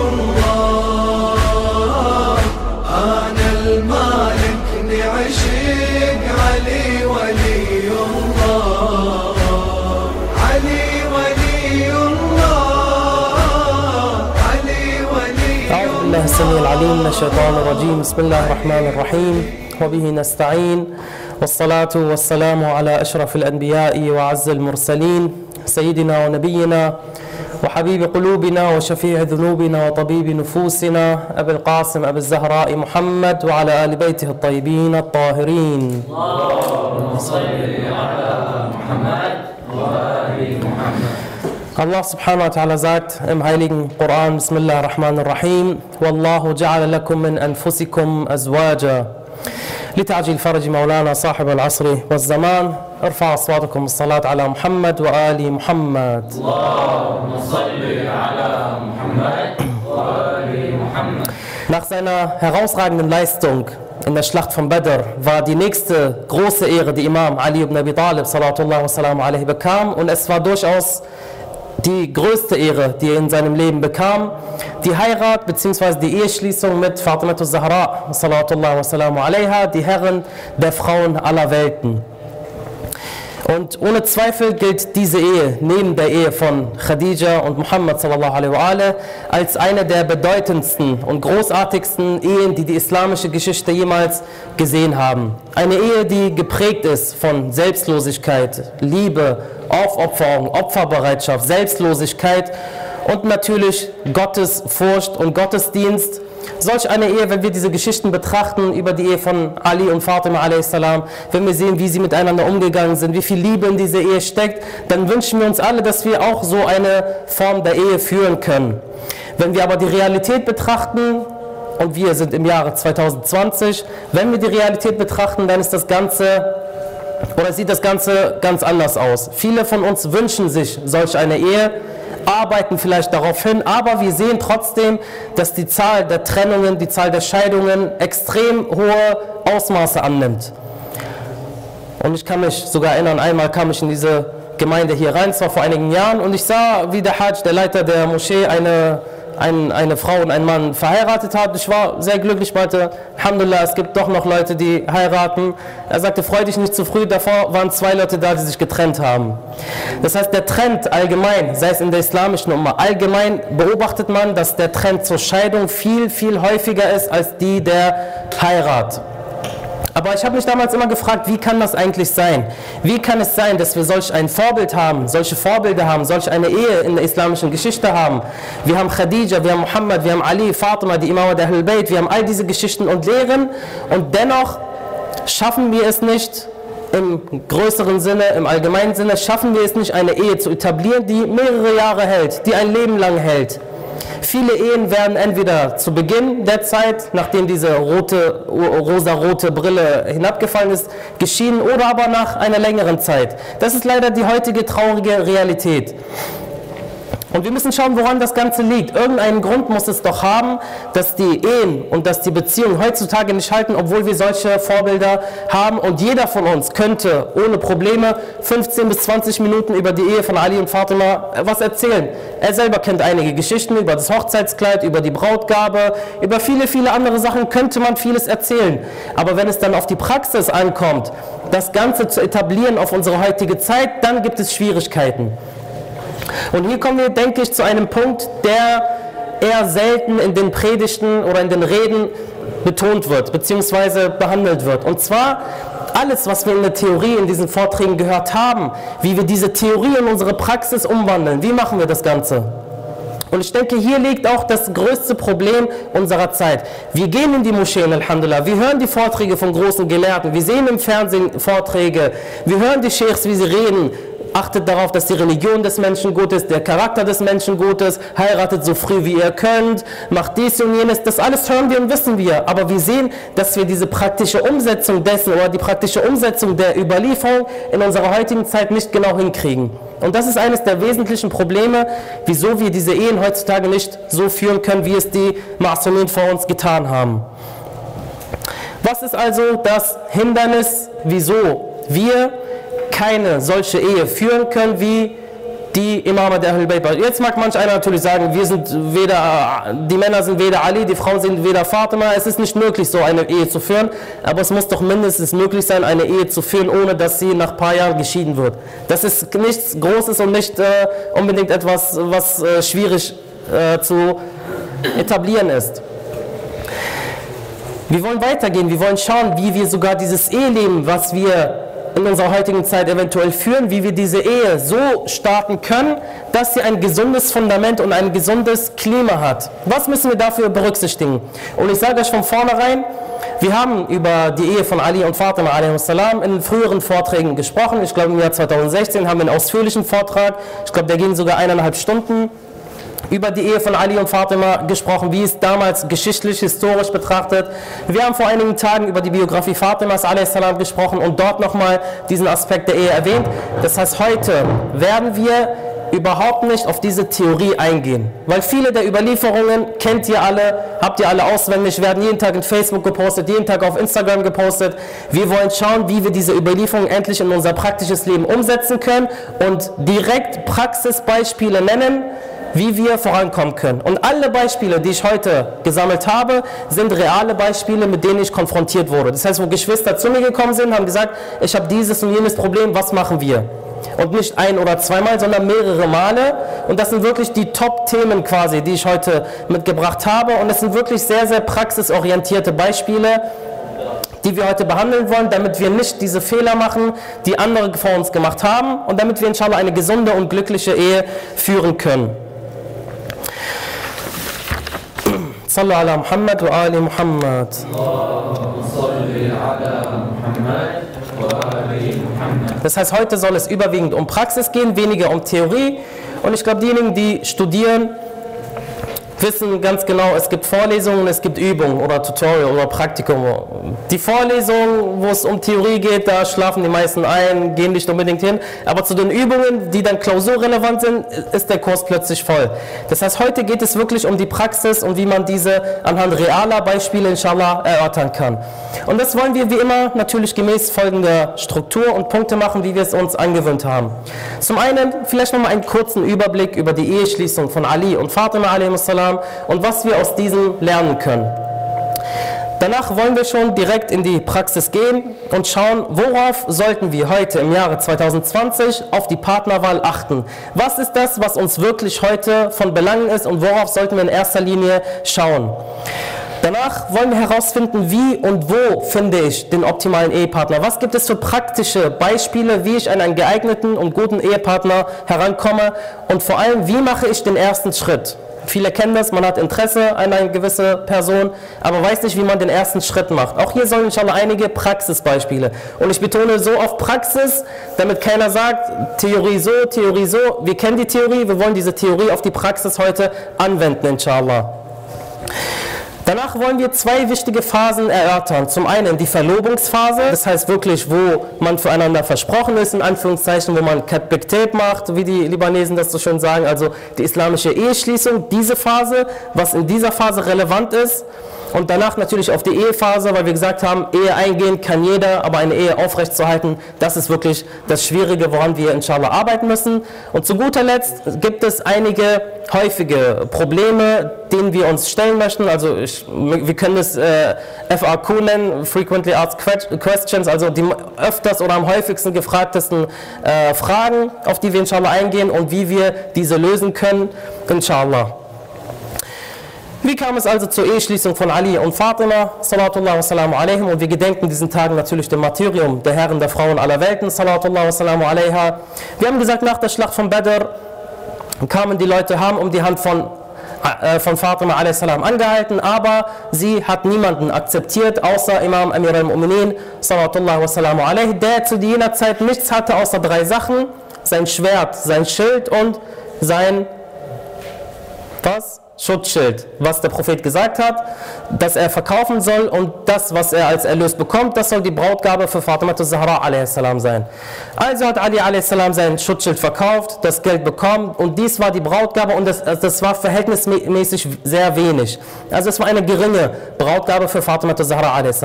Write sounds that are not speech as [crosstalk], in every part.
الله أنا المالك علي ولي الله علي ولي الله علي ولي السميع العليم من الشيطان الرجيم. بسم الله الرحمن الرحيم. وبه نستعين. والصلاة والسلام على أشرف الأنبياء وعز المرسلين سيدنا ونبينا وحبيب قلوبنا وشفيع ذنوبنا وطبيب نفوسنا أبي القاسم أبي الزهراء محمد وعلى آل بيته الطيبين الطاهرين. اللهم صل على محمد وآل محمد الله سبحانه وتعالى زاد إم هايلين قرآن بسم الله الرحمن الرحيم. والله جعل لكم من أنفسكم أزواجا. لتعجيل فرج مولانا صاحب العصر والزمان ارفع اصواتكم الصلاة على محمد وآل محمد Nach seiner herausragenden Leistung in der Schlacht von Badr war die nächste große Ehre, die Imam Ali ibn Abi Talib sallallahu wasallam alaihi bekam und es war durchaus die größte Ehre, die er in seinem Leben bekam, die Heirat bzw. die Eheschließung mit Fatima Zahra sallallahu alaiha, die Herren der Frauen aller Welten. Und ohne Zweifel gilt diese Ehe neben der Ehe von Khadija und Muhammad sallallahu alaihi als eine der bedeutendsten und großartigsten Ehen, die die islamische Geschichte jemals gesehen haben. Eine Ehe, die geprägt ist von Selbstlosigkeit, Liebe, Aufopferung, Opferbereitschaft, Selbstlosigkeit und natürlich Gottesfurcht und Gottesdienst solch eine Ehe, wenn wir diese Geschichten betrachten über die Ehe von Ali und Fatima wenn wir sehen, wie sie miteinander umgegangen sind, wie viel Liebe in dieser Ehe steckt, dann wünschen wir uns alle, dass wir auch so eine Form der Ehe führen können. Wenn wir aber die Realität betrachten, und wir sind im Jahre 2020, wenn wir die Realität betrachten, dann ist das Ganze oder sieht das Ganze ganz anders aus. Viele von uns wünschen sich solch eine Ehe, arbeiten vielleicht darauf hin, aber wir sehen trotzdem, dass die Zahl der Trennungen, die Zahl der Scheidungen extrem hohe Ausmaße annimmt. Und ich kann mich sogar erinnern, einmal kam ich in diese Gemeinde hier rein, zwar vor einigen Jahren, und ich sah, wie der Hajj, der Leiter der Moschee, eine ein, eine Frau und einen Mann verheiratet hat. Ich war sehr glücklich, meinte, Alhamdulillah, es gibt doch noch Leute, die heiraten. Er sagte, freu dich nicht zu früh, davor waren zwei Leute da, die sich getrennt haben. Das heißt, der Trend allgemein, sei es in der islamischen Umma, allgemein beobachtet man, dass der Trend zur Scheidung viel, viel häufiger ist als die der Heirat. Aber ich habe mich damals immer gefragt, wie kann das eigentlich sein? Wie kann es sein, dass wir solch ein Vorbild haben, solche Vorbilder haben, solch eine Ehe in der islamischen Geschichte haben? Wir haben Khadija, wir haben Muhammad, wir haben Ali, Fatima, die Imam der Ahlul wir haben all diese Geschichten und Lehren und dennoch schaffen wir es nicht, im größeren Sinne, im allgemeinen Sinne, schaffen wir es nicht, eine Ehe zu etablieren, die mehrere Jahre hält, die ein Leben lang hält. Viele Ehen werden entweder zu Beginn der Zeit, nachdem diese rote, rosa-rote Brille hinabgefallen ist, geschieden oder aber nach einer längeren Zeit. Das ist leider die heutige traurige Realität. Und wir müssen schauen, woran das Ganze liegt. Irgendeinen Grund muss es doch haben, dass die Ehen und dass die Beziehungen heutzutage nicht halten, obwohl wir solche Vorbilder haben. Und jeder von uns könnte ohne Probleme 15 bis 20 Minuten über die Ehe von Ali und Fatima was erzählen. Er selber kennt einige Geschichten über das Hochzeitskleid, über die Brautgabe, über viele, viele andere Sachen könnte man vieles erzählen. Aber wenn es dann auf die Praxis ankommt, das Ganze zu etablieren auf unsere heutige Zeit, dann gibt es Schwierigkeiten. Und hier kommen wir, denke ich, zu einem Punkt, der eher selten in den Predigten oder in den Reden betont wird, beziehungsweise behandelt wird. Und zwar alles, was wir in der Theorie in diesen Vorträgen gehört haben, wie wir diese Theorie in unsere Praxis umwandeln. Wie machen wir das Ganze? Und ich denke, hier liegt auch das größte Problem unserer Zeit. Wir gehen in die Moscheen, Alhamdulillah, wir hören die Vorträge von großen Gelehrten, wir sehen im Fernsehen Vorträge, wir hören die Sheikhs, wie sie reden, achtet darauf, dass die Religion des Menschen gut ist, der Charakter des Menschen gut ist, heiratet so früh wie ihr könnt, macht dies und jenes, das alles hören wir und wissen wir. Aber wir sehen, dass wir diese praktische Umsetzung dessen oder die praktische Umsetzung der Überlieferung in unserer heutigen Zeit nicht genau hinkriegen. Und das ist eines der wesentlichen Probleme, wieso wir diese Ehen heutzutage nicht so führen können, wie es die Masumin vor uns getan haben. Was ist also das Hindernis, wieso wir keine solche Ehe führen können, wie die Imame der Ahlul Bayt. Jetzt mag manch einer natürlich sagen, wir sind weder, die Männer sind weder Ali, die Frauen sind weder Fatima. Es ist nicht möglich, so eine Ehe zu führen, aber es muss doch mindestens möglich sein, eine Ehe zu führen, ohne dass sie nach ein paar Jahren geschieden wird. Das ist nichts Großes und nicht äh, unbedingt etwas, was äh, schwierig äh, zu etablieren ist. Wir wollen weitergehen, wir wollen schauen, wie wir sogar dieses Eheleben, was wir in unserer heutigen Zeit eventuell führen, wie wir diese Ehe so starten können, dass sie ein gesundes Fundament und ein gesundes Klima hat. Was müssen wir dafür berücksichtigen? Und ich sage euch von vornherein, wir haben über die Ehe von Ali und Fatima salam in früheren Vorträgen gesprochen. Ich glaube im Jahr 2016 haben wir einen ausführlichen Vortrag. Ich glaube, der ging sogar eineinhalb Stunden über die Ehe von Ali und Fatima gesprochen, wie es damals geschichtlich, historisch betrachtet. Wir haben vor einigen Tagen über die Biografie Fatimas salam gesprochen und dort nochmal diesen Aspekt der Ehe erwähnt. Das heißt, heute werden wir überhaupt nicht auf diese Theorie eingehen. Weil viele der Überlieferungen kennt ihr alle, habt ihr alle auswendig, werden jeden Tag in Facebook gepostet, jeden Tag auf Instagram gepostet. Wir wollen schauen, wie wir diese Überlieferungen endlich in unser praktisches Leben umsetzen können und direkt Praxisbeispiele nennen, wie wir vorankommen können. Und alle Beispiele, die ich heute gesammelt habe, sind reale Beispiele, mit denen ich konfrontiert wurde. Das heißt, wo Geschwister zu mir gekommen sind, haben gesagt, ich habe dieses und jenes Problem, was machen wir? Und nicht ein oder zweimal, sondern mehrere Male. Und das sind wirklich die Top-Themen quasi, die ich heute mitgebracht habe. Und es sind wirklich sehr, sehr praxisorientierte Beispiele, die wir heute behandeln wollen, damit wir nicht diese Fehler machen, die andere vor uns gemacht haben und damit wir inshallah eine gesunde und glückliche Ehe führen können. صلوا على محمد وآل محمد Das heißt, heute soll es überwiegend um Praxis gehen, weniger um Theorie. Und ich glaube, diejenigen, die studieren, wissen ganz genau, es gibt Vorlesungen, es gibt Übungen oder Tutorial oder Praktikum. Die Vorlesungen, wo es um Theorie geht, da schlafen die meisten ein, gehen nicht unbedingt hin. Aber zu den Übungen, die dann klausurrelevant sind, ist der Kurs plötzlich voll. Das heißt, heute geht es wirklich um die Praxis und wie man diese anhand realer Beispiele inshallah erörtern kann. Und das wollen wir wie immer natürlich gemäß folgender Struktur und Punkte machen, wie wir es uns angewöhnt haben. Zum einen vielleicht nochmal einen kurzen Überblick über die Eheschließung von Ali und Fatima a.s haben und was wir aus diesem lernen können. Danach wollen wir schon direkt in die Praxis gehen und schauen, worauf sollten wir heute im Jahre 2020 auf die Partnerwahl achten. Was ist das, was uns wirklich heute von Belangen ist und worauf sollten wir in erster Linie schauen. Danach wollen wir herausfinden, wie und wo finde ich den optimalen Ehepartner. Was gibt es für praktische Beispiele, wie ich an einen geeigneten und guten Ehepartner herankomme und vor allem, wie mache ich den ersten Schritt. Viele kennen das, man hat Interesse an einer gewissen Person, aber weiß nicht, wie man den ersten Schritt macht. Auch hier sollen schon einige Praxisbeispiele. Und ich betone so auf Praxis, damit keiner sagt, Theorie so, Theorie so. Wir kennen die Theorie, wir wollen diese Theorie auf die Praxis heute anwenden, inshallah. Danach wollen wir zwei wichtige Phasen erörtern. Zum einen die Verlobungsphase, das heißt wirklich, wo man füreinander versprochen ist, in Anführungszeichen, wo man Katbektet macht, wie die Libanesen das so schön sagen, also die islamische Eheschließung, diese Phase, was in dieser Phase relevant ist und danach natürlich auf die Ehephase, weil wir gesagt haben, Ehe eingehen kann jeder, aber eine Ehe aufrechtzuerhalten, das ist wirklich das Schwierige, woran wir inshallah arbeiten müssen. Und zu guter Letzt gibt es einige häufige Probleme, denen wir uns stellen möchten. Also ich, wir können es äh, FAQ nennen, Frequently Asked Questions, also die öfters oder am häufigsten gefragtesten äh, Fragen, auf die wir inshallah eingehen und wie wir diese lösen können, inshallah. Wie kam es also zur Eheschließung von Ali und Fatima, salatullah wa salamu alaihim, und wir gedenken diesen Tagen natürlich dem Martyrium der Herren der Frauen aller Welten, salatullah wa salamu alaiha. Wir haben gesagt, nach der Schlacht von Badr kamen die Leute, haben um die Hand von äh, von Fatima a.s. angehalten, aber sie hat niemanden akzeptiert, außer Imam Amir al-Mu'minin, der zu jener Zeit nichts hatte, außer drei Sachen, sein Schwert, sein Schild und sein, was? Schutzschild, was der Prophet gesagt hat, dass er verkaufen soll und das, was er als Erlös bekommt, das soll die Brautgabe für Fatima Zahra a.s. sein. Also hat Ali a.s. sein Schutzschild verkauft, das Geld bekommen und dies war die Brautgabe und das, das war verhältnismäßig sehr wenig. Also es war eine geringe Brautgabe für Fatima Zahra a.s.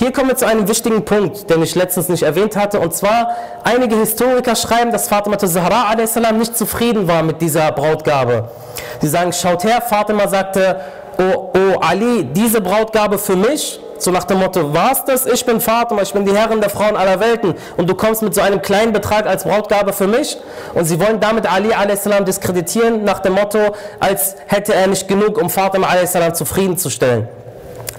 Hier kommen wir zu einem wichtigen Punkt, den ich letztens nicht erwähnt hatte und zwar einige Historiker schreiben, dass Fatima Zahra a.s. nicht zufrieden war mit dieser Brautgabe. Sie sagen, schaut her, Fatima sagte, oh, oh Ali, diese Brautgabe für mich, so nach dem Motto, was das? Ich bin Fatima, ich bin die Herrin der Frauen aller Welten und du kommst mit so einem kleinen Betrag als Brautgabe für mich? Und sie wollen damit Ali a.s. diskreditieren nach dem Motto, als hätte er nicht genug, um Fatima a.s. zufriedenzustellen.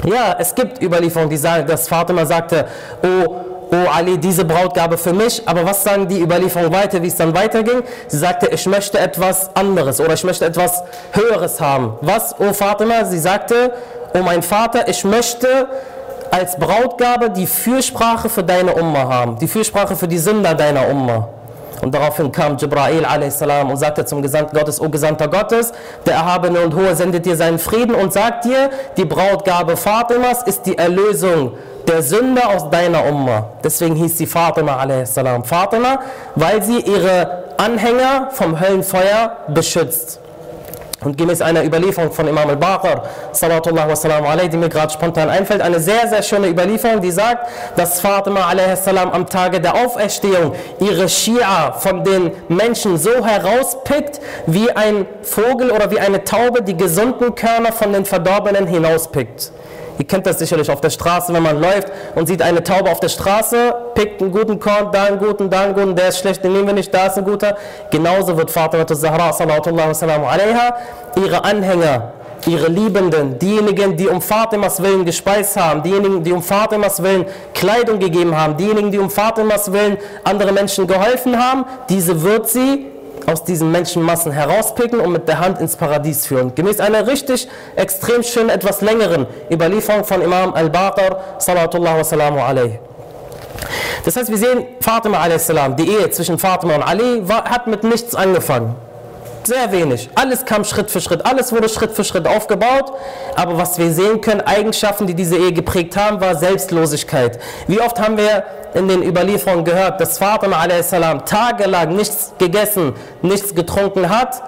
Ja, es gibt Überlieferungen, die sagen, dass Fatima sagte, oh oh Ali, diese Brautgabe für mich, aber was sagen die Überlieferungen weiter, wie es dann weiterging? Sie sagte, ich möchte etwas anderes oder ich möchte etwas Höheres haben. Was, oh Fatima? Sie sagte, oh mein Vater, ich möchte als Brautgabe die Fürsprache für deine Umma haben, die Fürsprache für die Sünder deiner Umma. Und daraufhin kam Jibrail a.s. und sagte zum Gesandten Gottes, O Gesandter Gottes, der Erhabene und Hohe sendet dir seinen Frieden und sagt dir, die Brautgabe Fatimas ist die Erlösung der Sünder aus deiner Umma. Deswegen hieß sie Fatima a.s. Fatima, weil sie ihre Anhänger vom Höllenfeuer beschützt. Und gemäß einer Überlieferung von Imam al-Baqir, salatullah wa alayhi, die mir gerade spontan einfällt, eine sehr, sehr schöne Überlieferung, die sagt, dass Fatima a.s. am Tage der Auferstehung ihre Schia von den Menschen so herauspickt, wie ein Vogel oder wie eine Taube die gesunden Körner von den Verdorbenen hinauspickt. Ihr kennt das sicherlich auf der Straße, wenn man läuft und sieht eine Taube auf der Straße, pickt einen guten Korn, da einen guten, da einen guten, der ist schlecht, den nehmen wir nicht, da ist ein guter. Genauso wird Fatima Zahra, alaiha, ihre Anhänger, ihre Liebenden, diejenigen, die um Fatimas Willen gespeist haben, diejenigen, die um Fatimas Willen Kleidung gegeben haben, diejenigen, die um Fatimas Willen andere Menschen geholfen haben, diese wird sie aus diesen Menschenmassen herauspicken und mit der Hand ins Paradies führen. Gemäß einer richtig extrem schönen, etwas längeren Überlieferung von Imam al-Baqir, salatullah wa alayhi. Das heißt, wir sehen Fatima a.s., die Ehe zwischen Fatima und Ali war, hat mit nichts angefangen. Sehr wenig. Alles kam Schritt für Schritt. Alles wurde Schritt für Schritt aufgebaut. Aber was wir sehen können, Eigenschaften, die diese Ehe geprägt haben, war Selbstlosigkeit. Wie oft haben wir in den Überlieferungen gehört, dass Fatima a.s. tagelang nichts gegessen, nichts getrunken hat,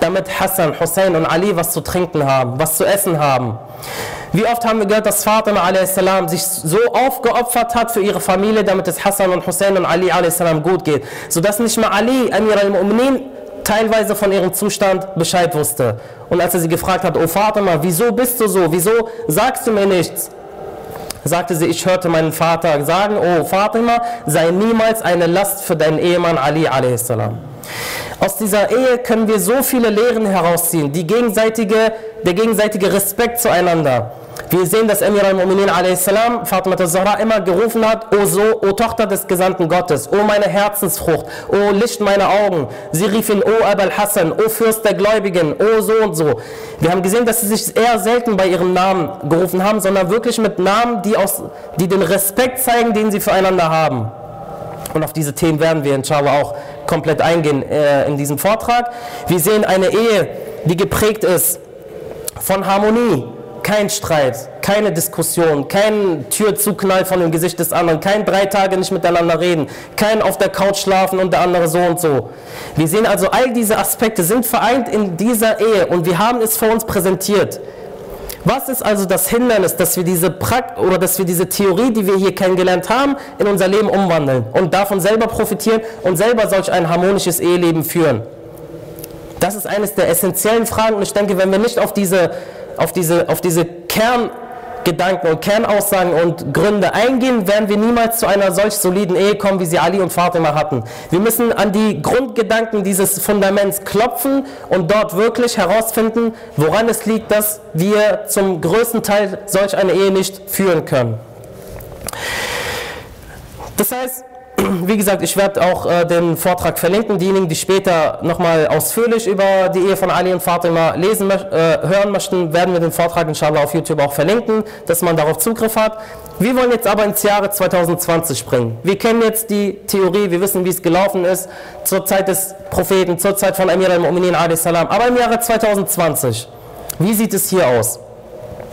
damit Hassan, Hussein und Ali was zu trinken haben, was zu essen haben. Wie oft haben wir gehört, dass Fatima a.s. sich so aufgeopfert hat für ihre Familie, damit es Hassan und Hussein und Ali a.s. gut geht. Sodass nicht mal Ali, Amir al-Mu'minin, teilweise von ihrem Zustand Bescheid wusste. Und als er sie gefragt hat, oh Fatima, wieso bist du so? Wieso sagst du mir nichts? sagte sie, ich hörte meinen Vater sagen, oh Fatima, sei niemals eine Last für deinen Ehemann Ali a.s. Aus dieser Ehe können wir so viele Lehren herausziehen, die gegenseitige, der gegenseitige Respekt zueinander, wir sehen, dass Emir al-Mu'minin a.s. Fatima al-Zahra immer gerufen hat, O, so, o Tochter des Gesandten Gottes, O meine Herzensfrucht, O Licht meiner Augen. Sie rief ihn, O Abel Hassan, O Fürst der Gläubigen, O so und so. Wir haben gesehen, dass sie sich eher selten bei ihrem Namen gerufen haben, sondern wirklich mit Namen, die, aus, die den Respekt zeigen, den sie füreinander haben. Und auf diese Themen werden wir inshallah auch komplett eingehen äh, in diesem Vortrag. Wir sehen eine Ehe, die geprägt ist von Harmonie, kein Streit, keine Diskussion, kein Türzuknall von dem Gesicht des anderen, kein drei Tage nicht miteinander reden, kein auf der Couch schlafen und der andere so und so. Wir sehen also, all diese Aspekte sind vereint in dieser Ehe und wir haben es vor uns präsentiert. Was ist also das Hindernis, dass wir diese Prakt oder dass wir diese Theorie, die wir hier kennengelernt haben, in unser Leben umwandeln und davon selber profitieren und selber solch ein harmonisches Eheleben führen? Das ist eines der essentiellen Fragen und ich denke, wenn wir nicht auf diese auf diese, auf diese Kerngedanken und Kernaussagen und Gründe eingehen, werden wir niemals zu einer solch soliden Ehe kommen, wie sie Ali und Fatima hatten. Wir müssen an die Grundgedanken dieses Fundaments klopfen und dort wirklich herausfinden, woran es liegt, dass wir zum größten Teil solch eine Ehe nicht führen können. Das heißt, wie gesagt, ich werde auch äh, den Vortrag verlinken. Diejenigen, die später nochmal ausführlich über die Ehe von Ali und Fatima lesen, äh, hören möchten, werden wir den Vortrag inshallah auf YouTube auch verlinken, dass man darauf Zugriff hat. Wir wollen jetzt aber ins Jahre 2020 springen. Wir kennen jetzt die Theorie, wir wissen, wie es gelaufen ist, zur Zeit des Propheten, zur Zeit von Amir al-Mu'minin a.s. Aber im Jahre 2020, Wie sieht es hier aus?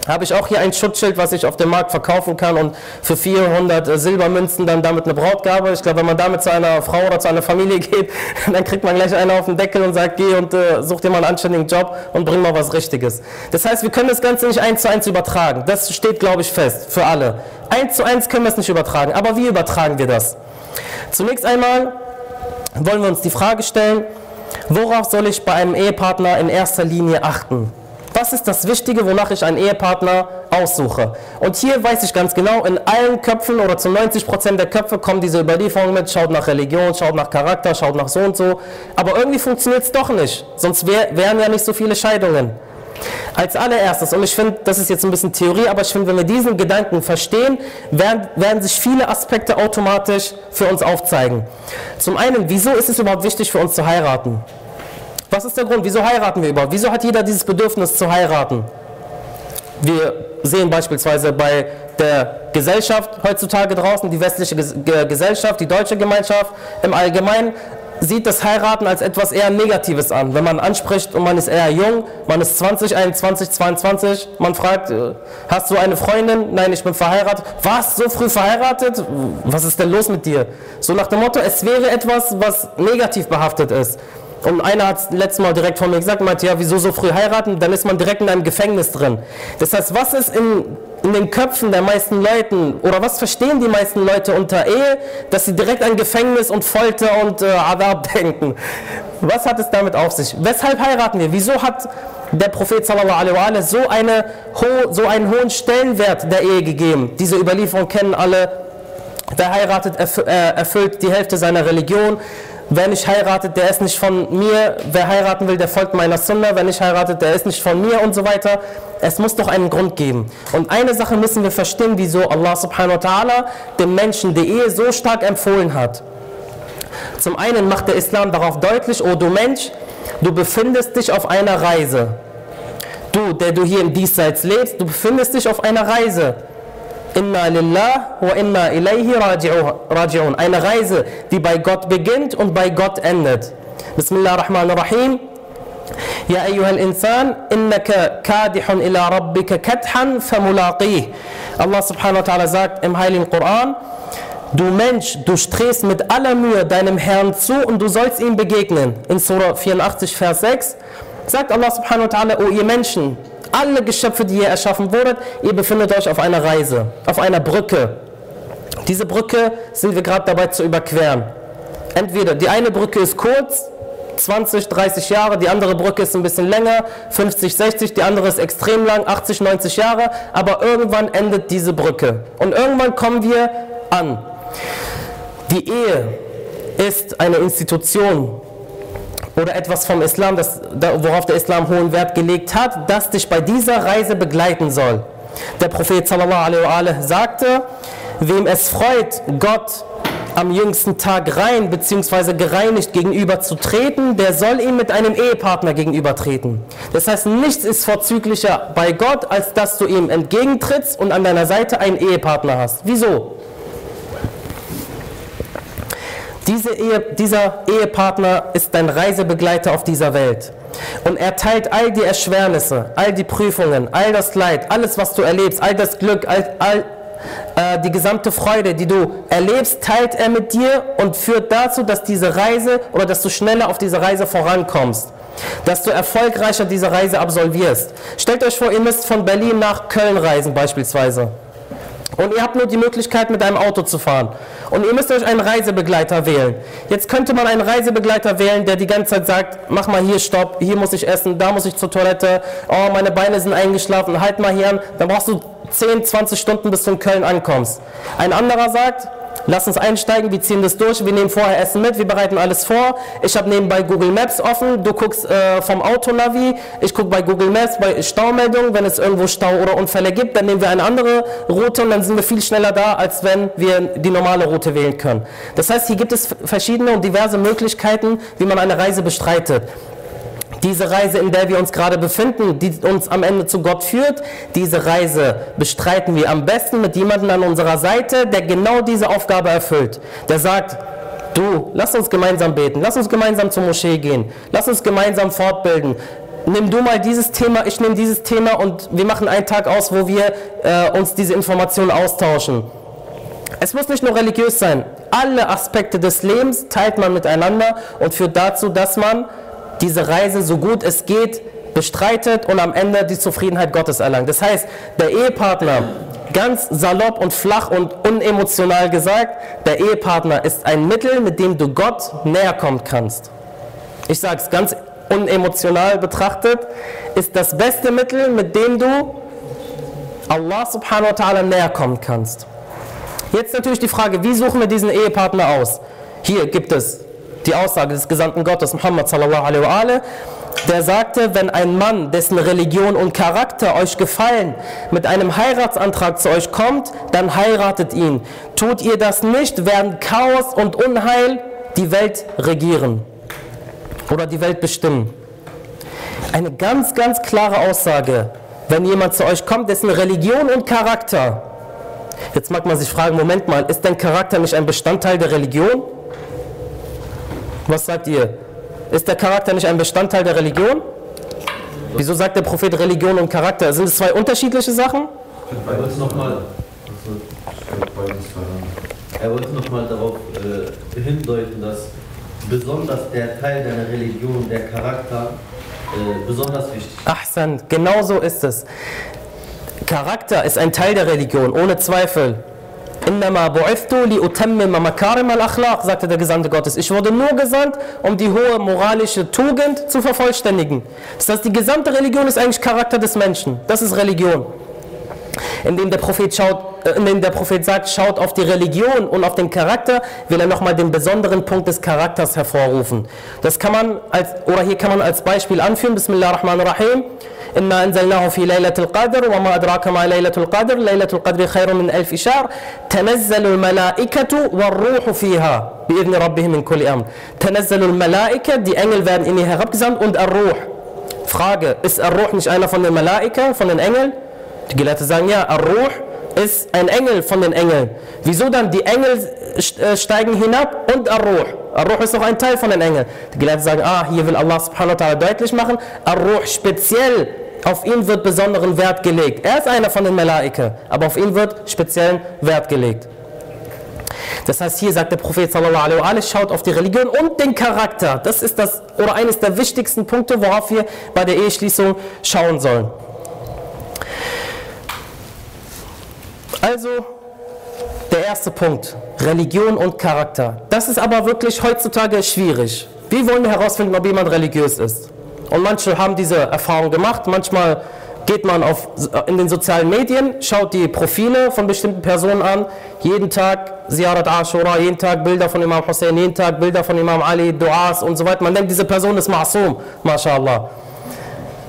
Habe ich auch hier ein Schutzschild, was ich auf dem Markt verkaufen kann und für 400 äh, Silbermünzen dann damit eine Brautgabe. Ich glaube, wenn man damit zu einer Frau oder zu einer Familie [laughs] geht, dann kriegt man gleich einen auf den Deckel und sagt, geh und äh, such dir mal einen anständigen Job und bring mal was Richtiges. Das heißt, wir können das Ganze nicht eins zu eins übertragen. Das steht, glaube ich, fest für alle. Eins zu eins können wir es nicht übertragen. Aber wie übertragen wir das? Zunächst einmal wollen wir uns die Frage stellen, worauf soll ich bei einem Ehepartner in erster Linie achten? Was ist das Wichtige, wonach ich einen Ehepartner aussuche? Und hier weiß ich ganz genau, in allen Köpfen oder zu 90 Prozent der Köpfe kommen diese Überlieferungen mit, schaut nach Religion, schaut nach Charakter, schaut nach so und so. Aber irgendwie funktioniert es doch nicht, sonst wär, wären ja nicht so viele Scheidungen. Als allererstes, und ich finde, das ist jetzt ein bisschen Theorie, aber ich finde, wenn wir diesen Gedanken verstehen, werden, werden sich viele Aspekte automatisch für uns aufzeigen. Zum einen, wieso ist es überhaupt wichtig für uns zu heiraten? Was ist der Grund? Wieso heiraten wir überhaupt? Wieso hat jeder dieses Bedürfnis zu heiraten? Wir sehen beispielsweise bei der Gesellschaft heutzutage draußen, die westliche Gesellschaft, die deutsche Gemeinschaft im Allgemeinen, sieht das Heiraten als etwas eher Negatives an. Wenn man anspricht und man ist eher jung, man ist 20, 21, 22, man fragt, äh, hast du eine Freundin? Nein, ich bin verheiratet. Was? So früh verheiratet? Was ist denn los mit dir? So nach dem Motto, es wäre etwas, was negativ behaftet ist. Und einer hat es letztes Mal direkt von mir gesagt, meinte, ja, wieso so früh heiraten? Dann ist man direkt in einem Gefängnis drin. Das heißt, was ist in, in den Köpfen der meisten Leuten, oder was verstehen die meisten Leute unter Ehe, dass sie direkt an Gefängnis und Folter und äh, Adab [laughs] denken? Was hat es damit auf sich? Weshalb heiraten wir? Wieso hat der Prophet sallallahu alaihi wa so, eine, so einen hohen Stellenwert der Ehe gegeben? Diese Überlieferung kennen alle. Der heiratet, äh, erfüllt die Hälfte seiner Religion Wer nicht heiratet, der ist nicht von mir. Wer heiraten will, der folgt meiner Sunna. Wer nicht heiratet, der ist nicht von mir und so weiter. Es muss doch einen Grund geben. Und eine Sache müssen wir verstehen, wieso Allah subhanahu wa ta'ala dem Menschen die Ehe so stark empfohlen hat. Zum einen macht der Islam darauf deutlich, oh du Mensch, du befindest dich auf einer Reise. Du, der du hier im Diesseits lebst, du befindest dich auf einer Reise. Inna lillah wa inna ilayhi raji'un. Eine Reise, die bei Gott beginnt und bei Gott endet. Bismillah ar-Rahman ar-Rahim. يا أيها الإنسان إنك كادح إلى ربك كدحا فملاقيه Allah subhanahu wa ta'ala sagt im Heiligen Koran Du Mensch, du strebst mit aller Mühe deinem Herrn zu und du sollst ihm begegnen. In Surah 84, Vers 6 sagt Allah subhanahu wa ta'ala, O ihr Menschen, alle Geschöpfe, die ihr erschaffen wurdet, ihr befindet euch auf einer Reise, auf einer Brücke. Diese Brücke sind wir gerade dabei zu überqueren. Entweder die eine Brücke ist kurz, 20, 30 Jahre, die andere Brücke ist ein bisschen länger, 50, 60, die andere ist extrem lang, 80, 90 Jahre, aber irgendwann endet diese Brücke. Und irgendwann kommen wir an. Die Ehe ist eine Institution, oder etwas vom Islam, das, worauf der Islam hohen Wert gelegt hat, das dich bei dieser Reise begleiten soll. Der Prophet sallallahu alaihi sagte, wem es freut, Gott am jüngsten Tag rein bzw. gereinigt gegenüber zu treten, der soll ihm mit einem Ehepartner gegenübertreten. Das heißt, nichts ist vorzüglicher bei Gott, als dass du ihm entgegentrittst und an deiner Seite einen Ehepartner hast. Wieso? Diese Ehe, dieser Ehepartner ist dein Reisebegleiter auf dieser Welt. Und er teilt all die Erschwernisse, all die Prüfungen, all das Leid, alles, was du erlebst, all das Glück, all, all äh, die gesamte Freude, die du erlebst, teilt er mit dir und führt dazu, dass diese Reise oder dass du schneller auf diese Reise vorankommst. Dass du erfolgreicher diese Reise absolvierst. Stellt euch vor, ihr müsst von Berlin nach Köln reisen beispielsweise. Und ihr habt nur die Möglichkeit, mit einem Auto zu fahren. Und ihr müsst euch einen Reisebegleiter wählen. Jetzt könnte man einen Reisebegleiter wählen, der die ganze Zeit sagt, mach mal hier Stopp, hier muss ich essen, da muss ich zur Toilette, oh, meine Beine sind eingeschlafen, halt mal hier an. Dann brauchst du 10, 20 Stunden, bis du in Köln ankommst. Ein anderer sagt, Lass uns einsteigen, wir ziehen das durch, wir nehmen vorher Essen mit, wir bereiten alles vor. Ich habe nebenbei Google Maps offen, du guckst äh, vom Autonavi, ich gucke bei Google Maps bei Staumeldungen, wenn es irgendwo Stau oder Unfälle gibt, dann nehmen wir eine andere Route und dann sind wir viel schneller da, als wenn wir die normale Route wählen können. Das heißt, hier gibt es verschiedene und diverse Möglichkeiten, wie man eine Reise bestreitet. Diese Reise, in der wir uns gerade befinden, die uns am Ende zu Gott führt, diese Reise bestreiten wir am besten mit jemandem an unserer Seite, der genau diese Aufgabe erfüllt. Der sagt, du, lass uns gemeinsam beten, lass uns gemeinsam zur Moschee gehen, lass uns gemeinsam fortbilden. nimm du mal dieses Thema, ich nehme dieses Thema und wir machen einen Tag aus, wo wir äh, uns diese Informationen austauschen. Es muss nicht nur religiös sein. Alle Aspekte des Lebens teilt man miteinander und führt dazu, dass man diese Reise so gut es geht bestreitet und am Ende die Zufriedenheit Gottes erlangt. Das heißt, der Ehepartner, ganz salopp und flach und unemotional gesagt, der Ehepartner ist ein Mittel, mit dem du Gott näher kommen kannst. Ich sage es ganz unemotional betrachtet, ist das beste Mittel, mit dem du Allah subhanahu wa ta'ala näher kommen kannst. Jetzt natürlich die Frage, wie suchen wir diesen Ehepartner aus? Hier gibt es die Aussage des Gesandten Gottes, Muhammad sallallahu alaihi wa alaihi, der sagte, wenn ein Mann, dessen Religion und Charakter euch gefallen, mit einem Heiratsantrag zu euch kommt, dann heiratet ihn. Tut ihr das nicht, werden Chaos und Unheil die Welt regieren oder die Welt bestimmen. Eine ganz, ganz klare Aussage. Wenn jemand zu euch kommt, dessen Religion und Charakter, jetzt mag man sich fragen, Moment mal, ist dein Charakter nicht ein Bestandteil der Religion? Was sagt ihr? Ist der Charakter nicht ein Bestandteil der Religion? Wieso sagt der Prophet Religion und Charakter? Sind es zwei unterschiedliche Sachen? Er wollte nochmal er wollte nochmal darauf äh, hindeuten, dass besonders der Teil deiner Religion, der Charakter, äh, besonders wichtig ist. Ahsan, genau so ist es. Charakter ist ein Teil der Religion, ohne Zweifel. Innama bu'ithtu li utammima makarim al-akhlaq, sagte der Gesandte Gottes. Ich wurde nur gesandt, um die hohe moralische Tugend zu vervollständigen. Das heißt, die gesamte Religion ist eigentlich Charakter des Menschen. Das ist Religion Indem der Prophet, schaut, äh, indem der Prophet sagt, schaut auf die Religion und auf den Charakter, will er nochmal den besonderen Punkt des Charakters hervorrufen. Das kann man als, oder hier kann man als Beispiel anführen, Bismillahirrahmanirrahim. إنا أنزلناه في ليلة القدر وما أدراك ما ليلة القدر ليلة القدر خير من ألف شهر تنزل الملائكة والروح فيها بإذن ربهم من كل أمر تنزل الملائكة die Engel werden in ihr herabgesandt und Ar-Ruh Frage, ist Ar-Ruh nicht einer von den Malaika, von den Engeln? Die Gelehrten sagen ja, Ar-Ruh ist ein Engel von den Engeln. Wieso dann? Die Engel äh, steigen hinab und Ar-Ruh. Ar-Ruh ist auch ein Teil von den Engeln. Die Gelehrten sagen, ah, hier will Allah subhanahu wa ta'ala deutlich machen, Ar-Ruh speziell auf ihn wird besonderen Wert gelegt. Er ist einer von den Malaika, aber auf ihn wird speziellen Wert gelegt. Das heißt, hier sagt der Prophet sallallahu alaihi schaut auf die Religion und den Charakter. Das ist das oder eines der wichtigsten Punkte, worauf wir bei der Eheschließung schauen sollen. Also der erste Punkt, Religion und Charakter. Das ist aber wirklich heutzutage schwierig. Wie wollen wir herausfinden, ob jemand religiös ist? Und manche haben diese Erfahrung gemacht. Manchmal geht man auf, in den sozialen Medien, schaut die Profile von bestimmten Personen an. Jeden Tag Ziyarat Ashura, jeden Tag Bilder von Imam Hussein, jeden Tag Bilder von Imam Ali, Duas und so weiter. Man denkt, diese Person ist Ma'asum, mashallah.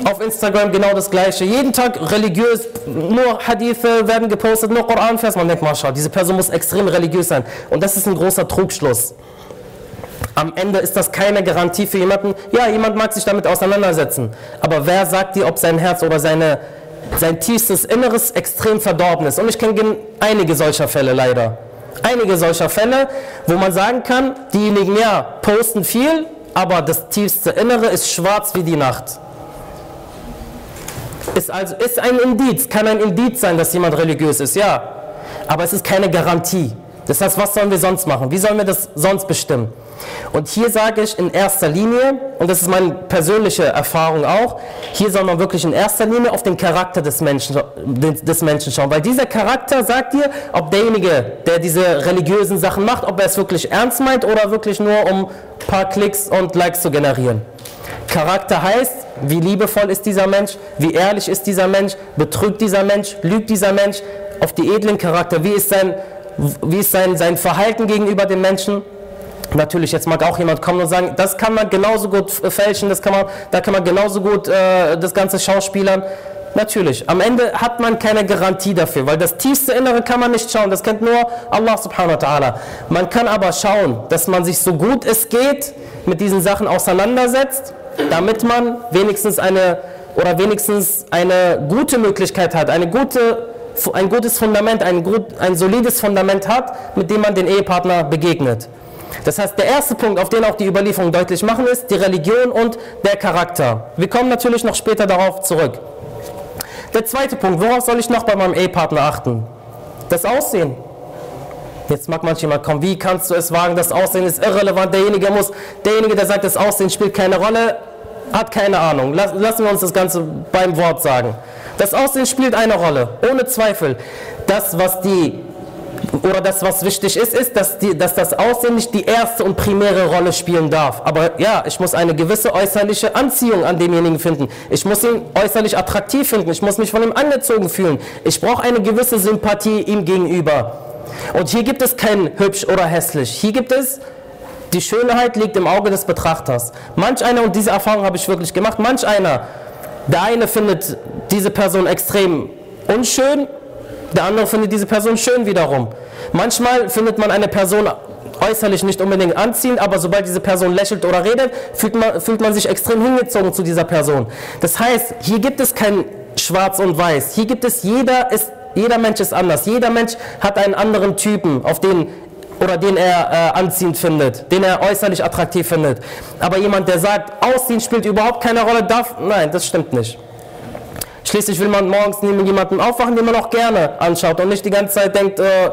Auf Instagram genau das gleiche. Jeden Tag religiös, nur Hadithe werden gepostet, nur Koranvers. Man denkt, mashallah, diese Person muss extrem religiös sein. Und das ist ein großer Trugschluss. Am Ende ist das keine Garantie für jemanden. Ja, jemand mag sich damit auseinandersetzen. Aber wer sagt dir, ob sein Herz oder seine, sein tiefstes Inneres extrem verdorben ist? Und ich kenne einige solcher Fälle leider. Einige solcher Fälle, wo man sagen kann, diejenigen ja posten viel, aber das tiefste Innere ist schwarz wie die Nacht. Ist also ist ein Indiz, kann ein Indiz sein, dass jemand religiös ist, ja. Aber es ist keine Garantie. Das heißt, was sollen wir sonst machen? Wie sollen wir das sonst bestimmen? Und hier sage ich in erster Linie, und das ist meine persönliche Erfahrung auch, hier soll man wirklich in erster Linie auf den Charakter des Menschen, des Menschen schauen. Weil dieser Charakter sagt dir, ob derjenige, der diese religiösen Sachen macht, ob er es wirklich ernst meint oder wirklich nur um ein paar Klicks und Likes zu generieren. Charakter heißt, wie liebevoll ist dieser Mensch, wie ehrlich ist dieser Mensch, betrügt dieser Mensch, lügt dieser Mensch, auf die edlen Charakter, wie ist sein, wie ist sein, sein Verhalten gegenüber den Menschen. Natürlich, jetzt mag auch jemand kommen und sagen, das kann man genauso gut fälschen, das kann man, da kann man genauso gut äh, das ganze schauspielern. Natürlich, am Ende hat man keine Garantie dafür, weil das tiefste Innere kann man nicht schauen, das kennt nur Allah subhanahu wa ta'ala. Man kann aber schauen, dass man sich so gut es geht mit diesen Sachen auseinandersetzt, damit man wenigstens eine oder wenigstens eine gute Möglichkeit hat, eine gute, ein gutes Fundament, ein, gut, ein solides Fundament hat, mit dem man den Ehepartner begegnet. Das heißt, der erste Punkt, auf den auch die Überlieferungen deutlich machen, ist die Religion und der Charakter. Wir kommen natürlich noch später darauf zurück. Der zweite Punkt, worauf soll ich noch bei meinem Ehepartner achten? Das Aussehen. Jetzt mag manch jemand kommen, wie kannst du es wagen, das Aussehen ist irrelevant, derjenige muss, derjenige, der sagt, das Aussehen spielt keine Rolle, hat keine Ahnung. Lassen wir uns das Ganze beim Wort sagen. Das Aussehen spielt eine Rolle, ohne Zweifel. Das, was die oder das, was wichtig ist, ist, dass, die, dass das Aussehen nicht die erste und primäre Rolle spielen darf. Aber ja, ich muss eine gewisse äußerliche Anziehung an demjenigen finden. Ich muss ihn äußerlich attraktiv finden. Ich muss mich von ihm angezogen fühlen. Ich brauche eine gewisse Sympathie ihm gegenüber. Und hier gibt es kein hübsch oder hässlich. Hier gibt es die Schönheit liegt im Auge des Betrachters. Manch einer, und diese Erfahrung habe ich wirklich gemacht, manch einer, der eine findet diese Person extrem unschön, der andere findet diese Person schön wiederum. Manchmal findet man eine Person äußerlich nicht unbedingt anziehend, aber sobald diese Person lächelt oder redet, fühlt man, fühlt man sich extrem hingezogen zu dieser Person. Das heißt, hier gibt es kein Schwarz und Weiß. Hier gibt es jeder ist jeder Mensch ist anders. Jeder Mensch hat einen anderen Typen, auf den oder den er äh, anziehend findet, den er äußerlich attraktiv findet. Aber jemand, der sagt, Aussehen spielt überhaupt keine Rolle, darf, nein, das stimmt nicht. Schließlich will man morgens neben jemandem aufwachen, den man auch gerne anschaut und nicht die ganze Zeit denkt, äh,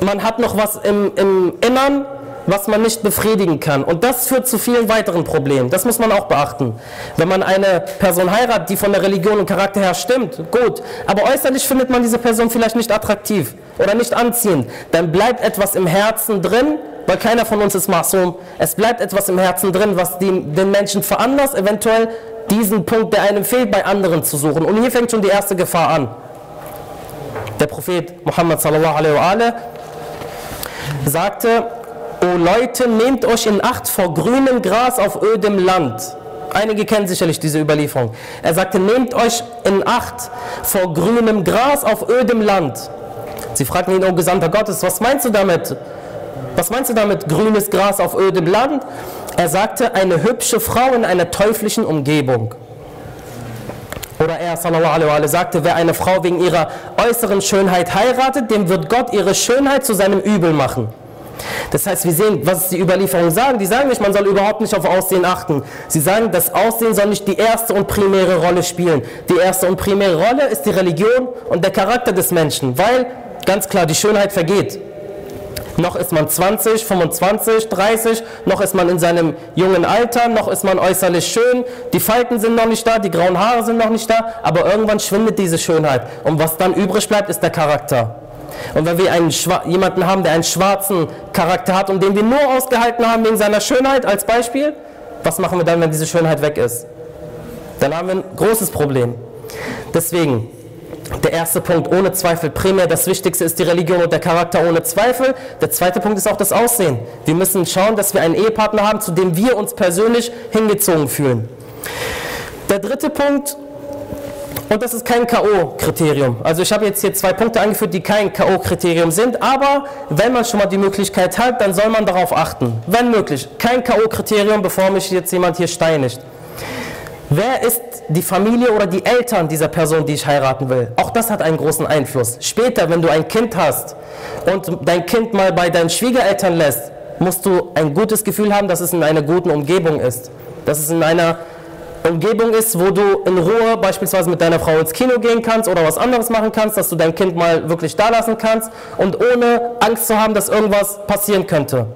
man hat noch was im, im Innern, was man nicht befriedigen kann. Und das führt zu vielen weiteren Problemen. Das muss man auch beachten. Wenn man eine Person heiratet, die von der Religion und Charakter her stimmt, gut. Aber äußerlich findet man diese Person vielleicht nicht attraktiv oder nicht anziehend. Dann bleibt etwas im Herzen drin, weil keiner von uns ist Masum. Es bleibt etwas im Herzen drin, was den, den Menschen veranlasst, eventuell diesen Punkt, der einem fehlt, bei anderen zu suchen. Und hier fängt schon die erste Gefahr an. Der Prophet Muhammad sallallahu alaihi wa sagte, O Leute, nehmt euch in Acht vor grünem Gras auf ödem Land. Einige kennen sicherlich diese Überlieferung. Er sagte, nehmt euch in Acht vor grünem Gras auf ödem Land. Sie fragten ihn, O Gesandter Gottes, was meinst du damit? Was meinst du damit, grünes Gras auf ödem Land? Er sagte, eine hübsche Frau in einer teuflischen Umgebung. Oder er, sallallahu alaihi wa sagte, wer eine Frau wegen ihrer äußeren Schönheit heiratet, dem wird Gott ihre Schönheit zu seinem Übel machen. Das heißt, wir sehen, was die Überlieferungen sagen. Die sagen nicht, man soll überhaupt nicht auf Aussehen achten. Sie sagen, das Aussehen soll nicht die erste und primäre Rolle spielen. Die erste und primäre Rolle ist die Religion und der Charakter des Menschen, weil ganz klar die Schönheit vergeht. Noch ist man 20, 25, 30, noch ist man in seinem jungen Alter, noch ist man äußerlich schön, die Falten sind noch nicht da, die grauen Haare sind noch nicht da, aber irgendwann schwindet diese Schönheit. Und was dann übrig bleibt, ist der Charakter. Und wenn wir einen, jemanden haben, der einen schwarzen Charakter hat und den wir nur ausgehalten haben wegen seiner Schönheit als Beispiel, was machen wir dann, wenn diese Schönheit weg ist? Dann haben wir ein großes Problem. Deswegen, der erste Punkt, ohne Zweifel, primär das Wichtigste ist die Religion und der Charakter ohne Zweifel. Der zweite Punkt ist auch das Aussehen. Wir müssen schauen, dass wir einen Ehepartner haben, zu dem wir uns persönlich hingezogen fühlen. Der dritte Punkt, und das ist kein K.O.-Kriterium. Also ich habe jetzt hier zwei Punkte angeführt, die kein K.O.-Kriterium sind, aber wenn man schon mal die Möglichkeit hat, dann soll man darauf achten. Wenn möglich, kein K.O.-Kriterium, bevor mich jetzt jemand hier steinigt. Wer ist die Familie oder die Eltern dieser Person, die ich heiraten will? Auch das hat einen großen Einfluss. Später, wenn du ein Kind hast und dein Kind mal bei deinen Schwiegereltern lässt, musst du ein gutes Gefühl haben, dass es in einer guten Umgebung ist. Dass es in einer Umgebung ist, wo du in Ruhe beispielsweise mit deiner Frau ins Kino gehen kannst oder was anderes machen kannst, dass du dein Kind mal wirklich da lassen kannst und ohne Angst zu haben, dass irgendwas passieren könnte.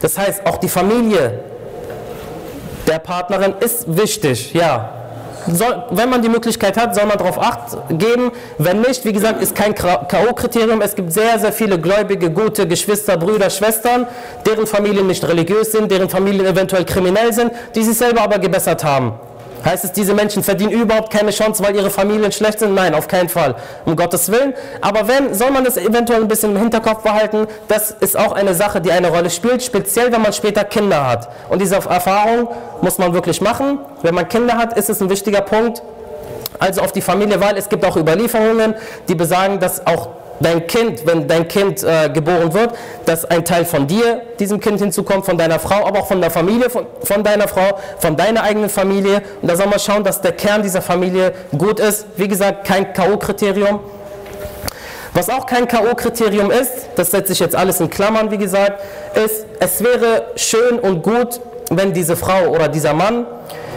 Das heißt, auch die Familie der Partnerin ist wichtig, ja. Soll, wenn man die Möglichkeit hat, soll man darauf Acht geben. Wenn nicht, wie gesagt, ist kein K.O.-Kriterium. Es gibt sehr, sehr viele gläubige, gute Geschwister, Brüder, Schwestern, deren Familien nicht religiös sind, deren Familien eventuell kriminell sind, die sich selber aber gebessert haben. Heißt es, diese Menschen verdienen überhaupt keine Chance, weil ihre Familien schlecht sind? Nein, auf keinen Fall, um Gottes Willen. Aber wenn, soll man das eventuell ein bisschen im Hinterkopf behalten, das ist auch eine Sache, die eine Rolle spielt, speziell wenn man später Kinder hat. Und diese Erfahrung muss man wirklich machen. Wenn man Kinder hat, ist es ein wichtiger Punkt. Also auf die Familie, weil es gibt auch Überlieferungen, die besagen, dass auch dein Kind, wenn dein Kind äh, geboren wird, dass ein Teil von dir diesem Kind hinzukommt, von deiner Frau, aber auch von der Familie, von, von deiner Frau, von deiner eigenen Familie. Und da soll man schauen, dass der Kern dieser Familie gut ist. Wie gesagt, kein K.O.-Kriterium. Was auch kein K.O.-Kriterium ist, das setze ich jetzt alles in Klammern, wie gesagt, ist, es wäre schön und gut, wenn diese Frau oder dieser Mann,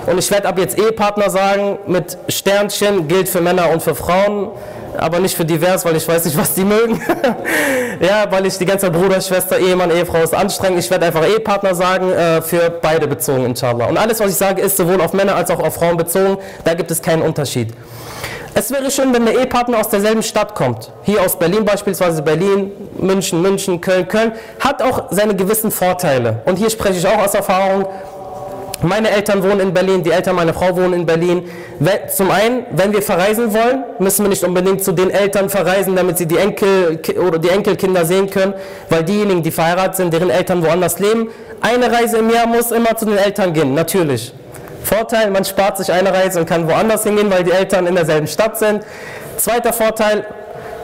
und ich werde ab jetzt Ehepartner sagen, mit Sternchen gilt für Männer und für Frauen, aber nicht für divers, weil ich weiß nicht, was die mögen. [laughs] ja, weil ich die ganze Bruder, Schwester, Ehemann, Ehefrau ist anstrengend. Ich werde einfach Ehepartner sagen, äh, für beide bezogen, inshallah. Und alles, was ich sage, ist sowohl auf Männer als auch auf Frauen bezogen. Da gibt es keinen Unterschied. Es wäre schön, wenn der Ehepartner aus derselben Stadt kommt. Hier aus Berlin beispielsweise, Berlin, München, München, Köln, Köln, hat auch seine gewissen Vorteile. Und hier spreche ich auch aus Erfahrung. Meine Eltern wohnen in Berlin, die Eltern meiner Frau wohnen in Berlin. Zum einen, wenn wir verreisen wollen, müssen wir nicht unbedingt zu den Eltern verreisen, damit sie die Enkel oder die Enkelkinder sehen können, weil diejenigen, die verheiratet sind, deren Eltern woanders leben, eine Reise im Jahr muss immer zu den Eltern gehen, natürlich. Vorteil, man spart sich eine Reise und kann woanders hingehen, weil die Eltern in derselben Stadt sind. Zweiter Vorteil,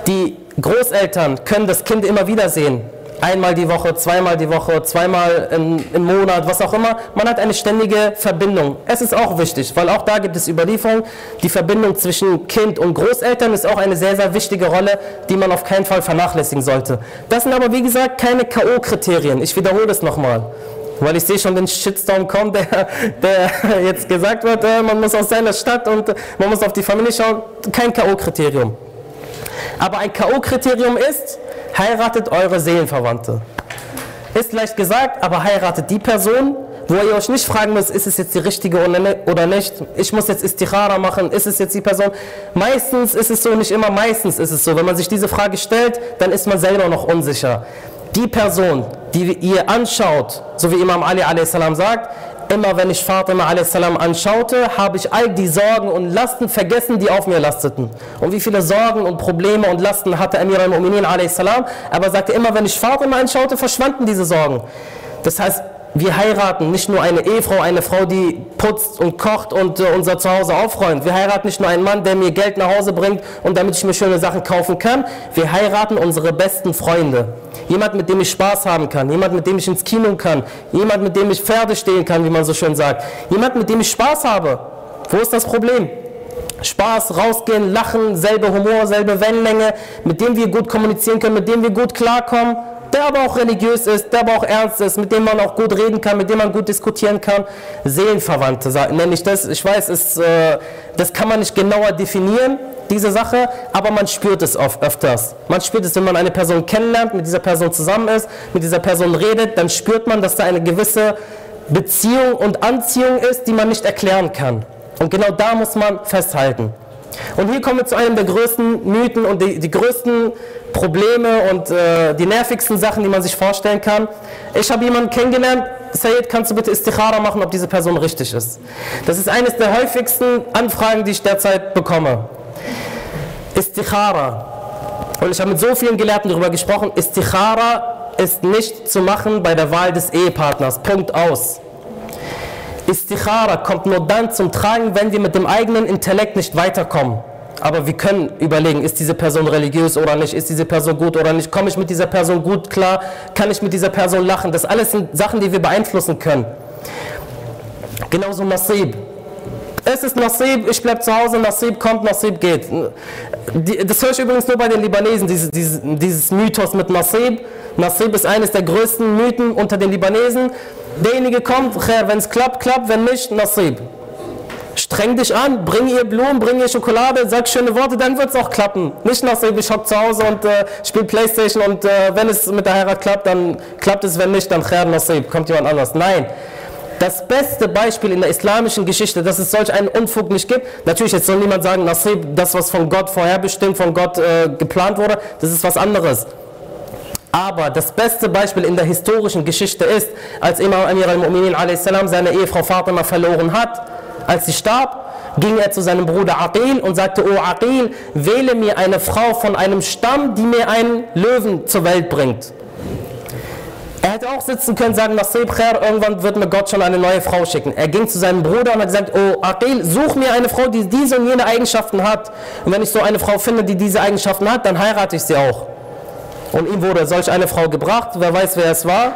die Großeltern können das Kind immer wieder sehen einmal die Woche, zweimal die Woche, zweimal im, im, Monat, was auch immer. Man hat eine ständige Verbindung. Es ist auch wichtig, weil auch da gibt es Überlieferungen. Die Verbindung zwischen Kind und Großeltern ist auch eine sehr, sehr wichtige Rolle, die man auf keinen Fall vernachlässigen sollte. Das sind aber, wie gesagt, keine K.O.-Kriterien. Ich wiederhole das nochmal. Weil ich sehe schon den Shitstorm kommen, der, der jetzt gesagt wird, äh, man muss aus seiner Stadt und man muss auf die Familie schauen. Kein K.O.-Kriterium. Aber ein K.O.-Kriterium ist, heiratet eure Seelenverwandte. Ist leicht gesagt, aber heiratet die Person, wo ihr euch nicht fragen müsst, ist es jetzt die richtige ne-, oder nicht. Ich muss jetzt Istikhara machen, ist es jetzt die Person? Meistens ist es so, nicht immer, meistens ist es so. Wenn man sich diese Frage stellt, dann ist man selber noch unsicher. Die Person, die ihr anschaut, so wie Imam Ali a.s. sagt, immer wenn ich Fatima a.s. anschaute, habe ich all die Sorgen und Lasten vergessen, die auf mir lasteten. Und wie viele Sorgen und Probleme und Lasten hatte Amir al-Mu'minin a.s. Aber sagte immer, wenn ich Fatima anschaute, verschwanden diese Sorgen. Das heißt, wir heiraten nicht nur eine Ehefrau, eine Frau, die putzt und kocht und äh, unser Zuhause aufräumt. Wir heiraten nicht nur einen Mann, der mir Geld nach Hause bringt und damit ich mir schöne Sachen kaufen kann. Wir heiraten unsere besten Freunde. Jemand, mit dem ich Spaß haben kann. Jemand, mit dem ich ins Kino kann. Jemand, mit dem ich Pferde stehen kann, wie man so schön sagt. Jemand, mit dem ich Spaß habe. Wo ist das Problem? Spaß, rausgehen, lachen, selbe Humor, selbe Wellenlänge, mit dem wir gut kommunizieren können, mit dem wir gut klarkommen der aber auch religiös ist, der aber auch ernst ist, mit dem man auch gut reden kann, mit dem man gut diskutieren kann. Seelenverwandte nenne ich das. Ich weiß, es, äh, das kann man nicht genauer definieren, diese Sache, aber man spürt es oft, öfters. Man spürt es, wenn man eine Person kennenlernt, mit dieser Person zusammen ist, mit dieser Person redet, dann spürt man, dass da eine gewisse Beziehung und Anziehung ist, die man nicht erklären kann. Und genau da muss man festhalten. Und hier kommen wir zu einem der größten Mythen und die, die größten Probleme und äh, die nervigsten Sachen, die man sich vorstellen kann. Ich habe jemanden kennengelernt, Sayyid, kannst du bitte Istikhara machen, ob diese Person richtig ist? Das ist eines der häufigsten Anfragen, die ich derzeit bekomme. Istikhara. Und ich habe mit so vielen Gelehrten darüber gesprochen. Istikhara ist nicht zu machen bei der Wahl des Ehepartners. Punkt aus. Istikhara kommt nur dann zum Tragen, wenn wir mit dem eigenen Intellekt nicht weiterkommen. Aber wir können überlegen, ist diese Person religiös oder nicht, ist diese Person gut oder nicht, komme ich mit dieser Person gut klar, kann ich mit dieser Person lachen. Das alles sind Sachen, die wir beeinflussen können. Genauso Nasib. Es ist Nasib, ich bleibe zu Hause, Nasib kommt, Nasib geht. Das höre ich übrigens nur bei den Libanesen, dieses, Mythos mit Nasib. Nasib ist eines der größten Mythen unter den Libanesen. Derjenige kommt, wenn es klappt, klappt, wenn nicht, Nasib. Streng dich an, bring ihr Blumen, bring ihr Schokolade, sag schöne Worte, dann wird es auch klappen. Nicht Nasib, ich hock zu Hause und äh, spiele Playstation und äh, wenn es mit der Heirat klappt, dann klappt es, wenn nicht, dann Khair Nasib, kommt jemand anders. Nein. Das beste Beispiel in der islamischen Geschichte, dass es solch einen Unfug nicht gibt, natürlich jetzt soll niemand sagen, Nasib, das was von Gott vorherbestimmt, von Gott äh, geplant wurde, das ist was anderes. Aber das beste Beispiel in der historischen Geschichte ist, als Imam Amir al-Mu'minin seine Ehefrau Fatima verloren hat, als sie starb, ging er zu seinem Bruder Aqil und sagte, O Aqil, wähle mir eine Frau von einem Stamm, die mir einen Löwen zur Welt bringt. Er hätte auch sitzen können, sagen, Nasib Khair, irgendwann wird mir Gott schon eine neue Frau schicken. Er ging zu seinem Bruder und hat gesagt, oh Aqil, such mir eine Frau, die diese und jene Eigenschaften hat. Und wenn ich so eine Frau finde, die diese Eigenschaften hat, dann heirate ich sie auch. Und ihm wurde solch eine Frau gebracht. Wer weiß, wer es war?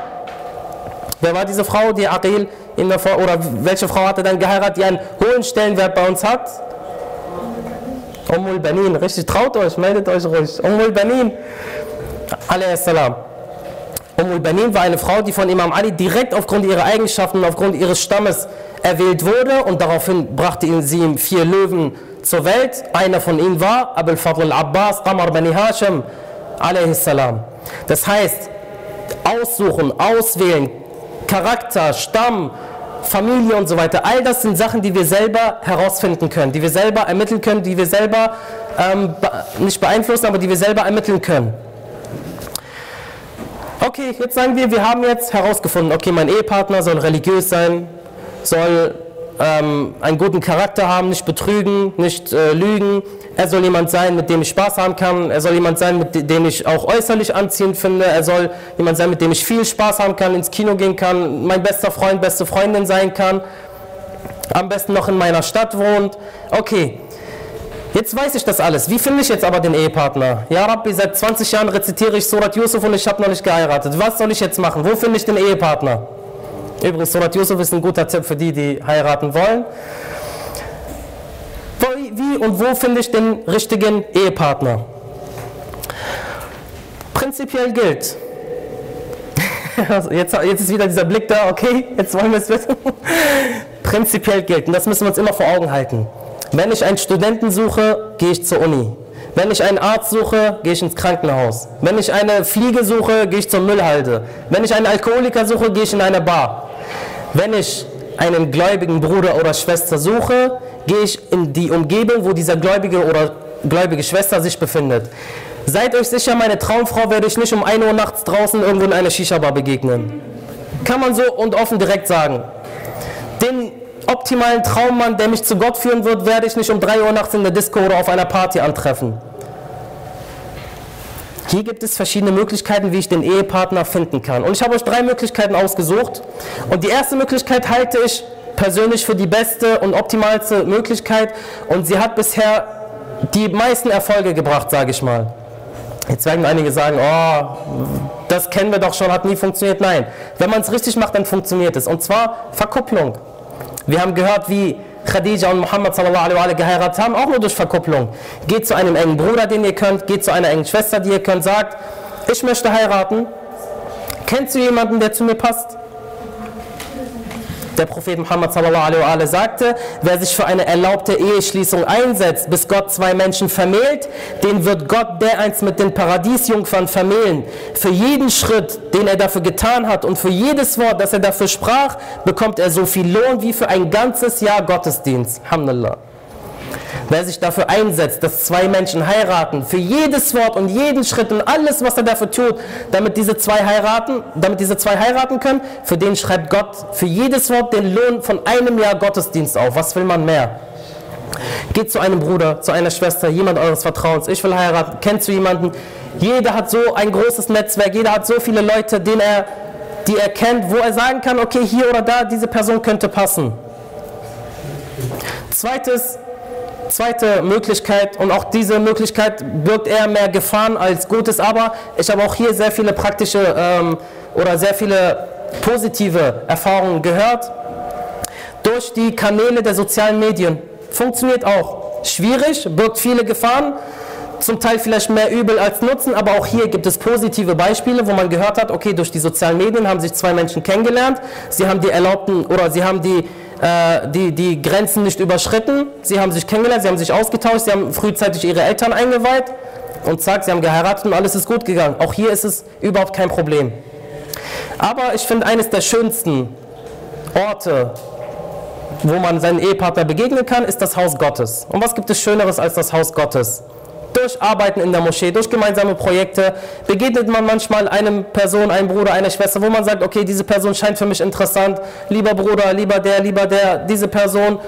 Wer war diese Frau, die Aqil in der oder welche Frau hat er dann geheiratet, die einen hohen Stellenwert bei uns hat? Ummul Benin, richtig, traut euch, meldet euch ruhig. Ummul Benin, salam. Ummul Benin war eine Frau, die von Imam Ali direkt aufgrund ihrer Eigenschaften, aufgrund ihres Stammes erwählt wurde und daraufhin brachte ihn sie ihm vier Löwen zur Welt. Einer von ihnen war Abul Fadl al-Abbas, Qamar Bani Hashim, salam. Das heißt, aussuchen, auswählen, Charakter, Stamm, Familie und so weiter, all das sind Sachen, die wir selber herausfinden können, die wir selber ermitteln können, die wir selber ähm, nicht beeinflussen, aber die wir selber ermitteln können. Okay, jetzt sagen wir, wir haben jetzt herausgefunden, okay, mein Ehepartner soll religiös sein, soll ähm, einen guten Charakter haben, nicht betrügen, nicht äh, lügen. Er soll jemand sein, mit dem ich Spaß haben kann. Er soll jemand sein, mit dem ich auch äußerlich anziehend finde. Er soll jemand sein, mit dem ich viel Spaß haben kann, ins Kino gehen kann, mein bester Freund, beste Freundin sein kann. Am besten noch in meiner Stadt wohnt. Okay, Jetzt weiß ich das alles. Wie finde ich jetzt aber den Ehepartner? Ja, Rabbi, seit 20 Jahren rezitiere ich Surat Yusuf und ich habe noch nicht geheiratet. Was soll ich jetzt machen? Wo finde ich den Ehepartner? Übrigens, Surat Yusuf ist ein guter Tipp für die, die heiraten wollen. Wie und wo finde ich den richtigen Ehepartner? Prinzipiell gilt. [laughs] Jetzt, jetzt ist wieder dieser Blick da, okay, jetzt wollen wir es wissen. [laughs] Prinzipiell gilt, und das müssen wir uns immer vor Augen halten. Wenn ich einen Studenten suche, gehe ich zur Uni. Wenn ich einen Arzt suche, gehe ich ins Krankenhaus. Wenn ich eine Fliege suche, gehe ich zur Müllhalde. Wenn ich einen Alkoholiker suche, gehe ich in eine Bar. Wenn ich einen gläubigen Bruder oder Schwester suche, gehe ich in die Umgebung, wo dieser gläubige oder gläubige Schwester sich befindet. Seid euch sicher, meine Traumfrau werde ich nicht um 1 Uhr nachts draußen irgendwo in einer Shisha-Bar begegnen. Kann man so und offen direkt sagen. Den optimalen Traummann, der mich zu Gott führen wird, werde ich nicht um 3 Uhr nachts in der Disco oder auf einer Party antreffen. Hier gibt es verschiedene Möglichkeiten, wie ich den Ehepartner finden kann. Und ich habe euch drei Möglichkeiten ausgesucht. Und die erste Möglichkeit halte ich persönlich für die beste und optimalste Möglichkeit. Und sie hat bisher die meisten Erfolge gebracht, sage ich mal. Jetzt werden einige sagen, oh, das kennen wir doch schon, hat nie funktioniert. Nein, wenn man es richtig macht, dann funktioniert es. Und zwar Verkupplung. Wir haben gehört, wie Khadija und Muhammad sallallahu alaihi geheiratet haben, auch nur durch Verkupplung. Geht zu einem engen Bruder, den ihr könnt, geht zu einer engen Schwester, die ihr könnt, sagt, ich möchte heiraten. Kennst du jemanden, der zu mir passt? Der Prophet Muhammad sallallahu sagte, wer sich für eine erlaubte Eheschließung einsetzt, bis Gott zwei Menschen vermählt, den wird Gott dereinst mit den Paradiesjungfern vermählen. Für jeden Schritt, den er dafür getan hat und für jedes Wort, das er dafür sprach, bekommt er so viel Lohn wie für ein ganzes Jahr Gottesdienst. Alhamdulillah. Wer sich dafür einsetzt, dass zwei Menschen heiraten, für jedes Wort und jeden Schritt und alles, was er dafür tut, damit diese zwei heiraten, damit diese zwei heiraten können, für den schreibt Gott für jedes Wort den Lohn von einem Jahr Gottesdienst auf. Was will man mehr? Geht zu einem Bruder, zu einer Schwester, jemand eures Vertrauens. Ich will heiraten. Kennst du jemanden? Jeder hat so ein großes Netzwerk, jeder hat so viele Leute, den er, die er kennt, wo er sagen kann, okay, hier oder da, diese Person könnte passen. Zweites, zweite Möglichkeit und auch diese Möglichkeit birgt eher mehr Gefahren als Gutes, aber ich habe auch hier sehr viele praktische ähm, oder sehr viele positive Erfahrungen gehört. Durch die Kanäle der sozialen Medien. Funktioniert auch. Schwierig, birgt viele Gefahren, zum Teil vielleicht mehr Übel als Nutzen, aber auch hier gibt es positive Beispiele, wo man gehört hat, okay, durch die sozialen Medien haben sich zwei Menschen kennengelernt, sie haben die erlaubten oder sie haben die die, die Grenzen nicht überschritten. Sie haben sich kennengelernt, sie haben sich ausgetauscht, sie haben frühzeitig ihre Eltern eingeweiht und zack, sie haben geheiratet und alles ist gut gegangen. Auch hier ist es überhaupt kein Problem. Aber ich finde, eines der schönsten Orte, wo man seinen Ehepartner begegnen kann, ist das Haus Gottes. Und was gibt es Schöneres als das Haus Gottes? Durch Arbeiten in der Moschee, durch gemeinsame Projekte begegnet man manchmal einem Person, einem Bruder, einer Schwester, wo man sagt, okay, diese Person scheint für mich interessant, lieber Bruder, lieber der, lieber der, diese Person,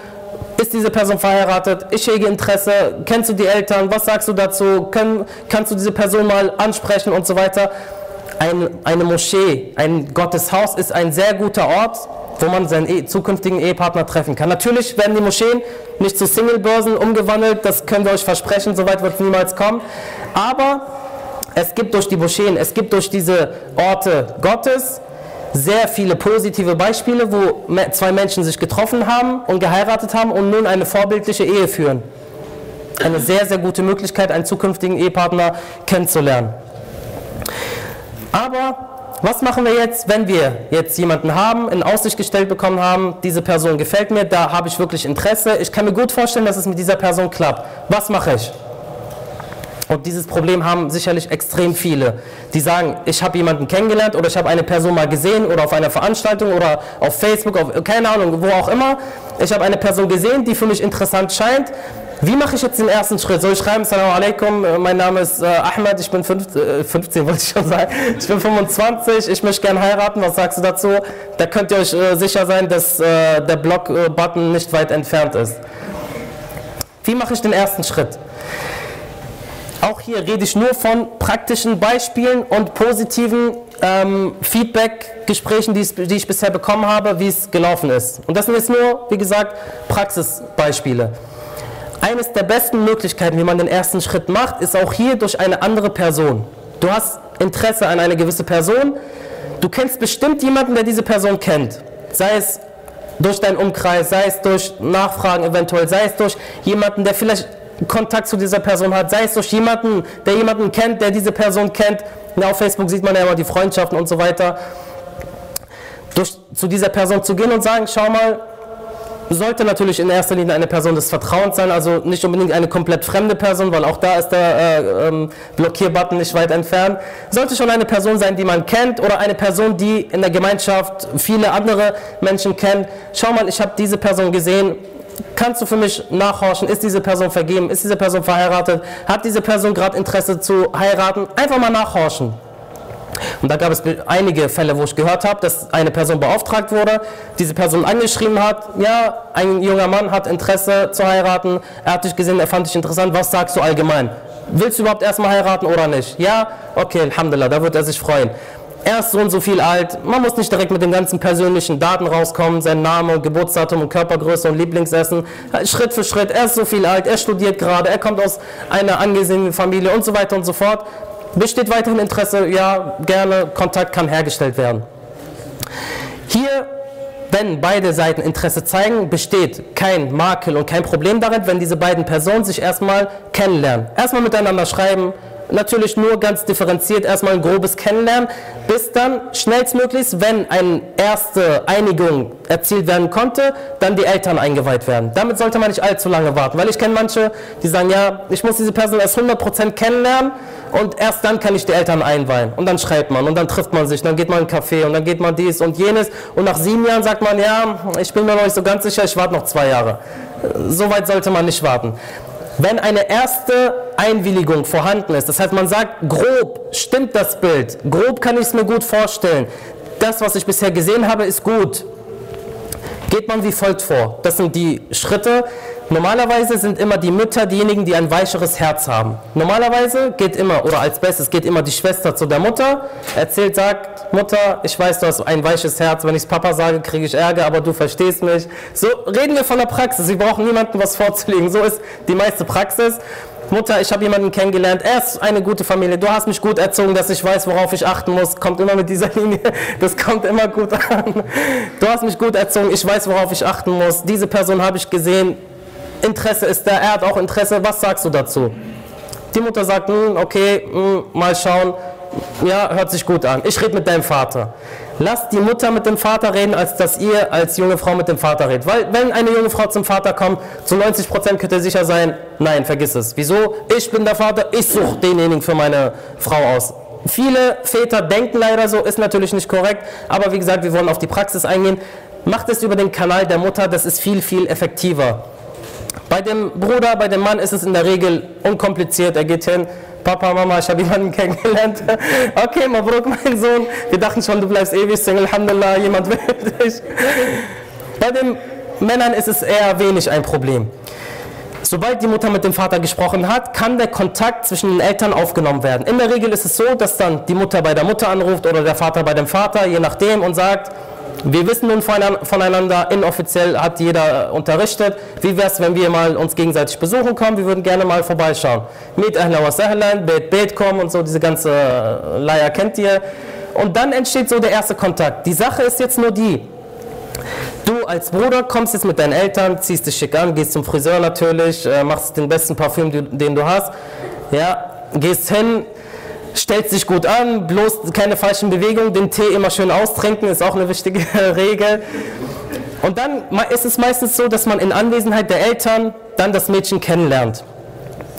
ist diese Person verheiratet? Ich hege Interesse. Kennst du die Eltern? Was sagst du dazu? Kann, kannst du diese Person mal ansprechen und so weiter? Ein, eine Moschee, ein Gotteshaus ist ein sehr guter Ort, wo man seinen e zukünftigen Ehepartner treffen kann. Natürlich werden die Moscheen nicht zu Singlebörsen umgewandelt, das können wir euch versprechen, soweit wird es niemals kommen. Aber es gibt durch die Moscheen, es gibt durch diese Orte Gottes sehr viele positive Beispiele, wo zwei Menschen sich getroffen haben und geheiratet haben und nun eine vorbildliche Ehe führen. eine sehr, sehr gute Möglichkeit, einen zukünftigen Ehepartner kennenzulernen. Aber was machen wir jetzt, wenn wir jetzt jemanden haben, in Aussicht gestellt bekommen haben, diese Person gefällt mir, da habe ich wirklich Interesse, ich kann mir gut vorstellen, dass es mit dieser Person klappt. Was mache ich? Und dieses Problem haben sicherlich extrem viele, die sagen, ich habe jemanden kennengelernt oder ich habe eine Person mal gesehen oder auf einer Veranstaltung oder auf Facebook, auf, keine Ahnung, wo auch immer. Ich habe eine Person gesehen, die für mich interessant scheint. Wie mache ich jetzt den ersten Schritt? Soll ich schreiben, Assalamu alaikum, äh, mein Name ist äh, Ahmed, ich bin 15, äh, 15, wollte ich schon sagen, ich bin 25, ich möchte gerne heiraten, was sagst du dazu? Da könnt ihr euch äh, sicher sein, dass äh, der Block-Button nicht weit entfernt ist. Wie mache ich den ersten Schritt? Auch hier rede ich nur von praktischen Beispielen und positiven ähm, Feedback-Gesprächen, die, die ich bisher bekommen habe, wie es gelaufen ist. Und das sind jetzt nur, wie gesagt, Praxisbeispiele. Eines der besten Möglichkeiten, wie man den ersten Schritt macht, ist auch hier durch eine andere Person. Du hast Interesse an eine gewisse Person, du kennst bestimmt jemanden, der diese Person kennt. Sei es durch deinen Umkreis, sei es durch Nachfragen eventuell, sei es durch jemanden, der vielleicht Kontakt zu dieser Person hat, sei es durch jemanden, der jemanden kennt, der diese Person kennt. Ja, auf Facebook sieht man ja immer die Freundschaften und so weiter. Durch, zu dieser Person zu gehen und sagen, schau mal, sollte natürlich in erster Linie eine Person des Vertrauens sein, also nicht unbedingt eine komplett fremde Person, weil auch da ist der äh, ähm, Blockierbutton nicht weit entfernt. Sollte schon eine Person sein, die man kennt oder eine Person, die in der Gemeinschaft viele andere Menschen kennt. Schau mal, ich habe diese Person gesehen. Kannst du für mich nachhorchen? Ist diese Person vergeben? Ist diese Person verheiratet? Hat diese Person gerade Interesse zu heiraten? Einfach mal nachhorchen. Und da gab es einige Fälle, wo ich gehört habe, dass eine Person beauftragt wurde, diese Person angeschrieben hat, ja, ein junger Mann hat Interesse zu heiraten, er hat dich gesehen, er fand dich interessant, was sagst du allgemein? Willst du überhaupt erstmal heiraten oder nicht? Ja, okay, Alhamdulillah, da wird er sich freuen. Er ist so und so viel alt, man muss nicht direkt mit den ganzen persönlichen Daten rauskommen, sein Name, Geburtsdatum und Körpergröße und Lieblingsessen. Schritt für Schritt, er ist so viel alt, er studiert gerade, er kommt aus einer angesehenen Familie und so weiter und so fort. Besteht weiterhin Interesse? Ja, gerne. Kontakt kann hergestellt werden. Hier, wenn beide Seiten Interesse zeigen, besteht kein Makel und kein Problem darin, wenn diese beiden Personen sich erstmal kennenlernen. Erstmal miteinander schreiben, natürlich nur ganz differenziert, erstmal ein grobes Kennenlernen, bis dann schnellstmöglichst, wenn eine erste Einigung erzielt werden konnte, dann die Eltern eingeweiht werden. Damit sollte man nicht allzu lange warten, weil ich kenne manche, die sagen, ja, ich muss diese Person erst 100% kennenlernen und erst dann kann ich die Eltern einweihen. Und dann schreibt man und dann trifft man sich, dann geht man in einen Café und dann geht man dies und jenes und nach sieben Jahren sagt man, ja, ich bin mir noch nicht so ganz sicher, ich warte noch zwei Jahre. So weit sollte man nicht warten. Wenn eine erste Einwilligung vorhanden ist, das heißt, man sagt, grob stimmt das Bild, grob kann ich es mir gut vorstellen, das, was ich bisher gesehen habe, ist gut, geht man wie folgt vor. Das sind die Schritte. Normalerweise sind immer die Mütter diejenigen, die ein weicheres Herz haben. Normalerweise geht immer, oder als bestes geht immer die Schwester zu der Mutter, erzählt, sagt, Mutter, ich weiß, du hast ein weiches Herz, wenn ich es Papa sage, kriege ich Ärger, aber du verstehst mich. So reden wir von der Praxis, Sie brauchen niemandem was vorzulegen. So ist die meiste Praxis. Mutter, ich habe jemanden kennengelernt, er ist eine gute Familie, du hast mich gut erzogen, dass ich weiß, worauf ich achten muss, kommt immer mit dieser [laughs] Linie, das kommt immer gut an. Du hast mich gut erzogen, ich weiß, worauf ich achten muss, diese Person habe ich gesehen, Interesse ist da, er hat auch Interesse, was sagst du dazu? Die Mutter sagt, "Hm, okay, hm, mal schauen, ja, hört sich gut an, ich rede mit deinem Vater. Lasst die Mutter mit dem Vater reden, als dass ihr als junge Frau mit dem Vater redet. Weil wenn eine junge Frau zum Vater kommt, zu 90% könnt ihr sicher sein, nein, vergiss es. Wieso? Ich bin der Vater, ich suche denjenigen für meine Frau aus. Viele Väter denken leider so, ist natürlich nicht korrekt, aber wie gesagt, wir wollen auf die Praxis eingehen. Macht es über den Kanal der Mutter, das ist viel, viel effektiver. Bei dem Bruder, bei dem Mann ist es in der Regel unkompliziert. Er geht hin, Papa, Mama, ich habe jemanden kennengelernt. [laughs] Okay, Mabruk, mein Sohn. Wir dachten schon, du bleibst ewig Single. Alhamdulillah, jemand will dich. [laughs] Bei den Männern ist es eher wenig ein Problem. Sobald die Mutter mit dem Vater gesprochen hat, kann der Kontakt zwischen den Eltern aufgenommen werden. In der Regel ist es so, dass dann die Mutter bei der Mutter anruft oder der Vater bei dem Vater, je nachdem, und sagt, wir wissen nun voneinander- inoffiziell hat jeder unterrichtet. Wie wäre es, wenn wir mal uns gegenseitig besuchen kommen? Wir würden gerne mal vorbeischauen. Mit Ahla wa Sahlan, Bet Bet kommen und so, diese ganze äh, Leier kennt ihr. Und dann entsteht so der erste Kontakt. Die Sache ist jetzt nur die, Du als Bruder kommst jetzt mit deinen Eltern, ziehst dich schick an, gehst zum Friseur natürlich, äh, machst den besten Parfüm, den du hast. Ja, gehst hin, stellst dich gut an, bloß keine falschen Bewegungen, den Tee immer schön austrinken, ist auch eine wichtige [laughs] Regel. Und dann ist es meistens so, dass man in Anwesenheit der Eltern dann das Mädchen kennenlernt.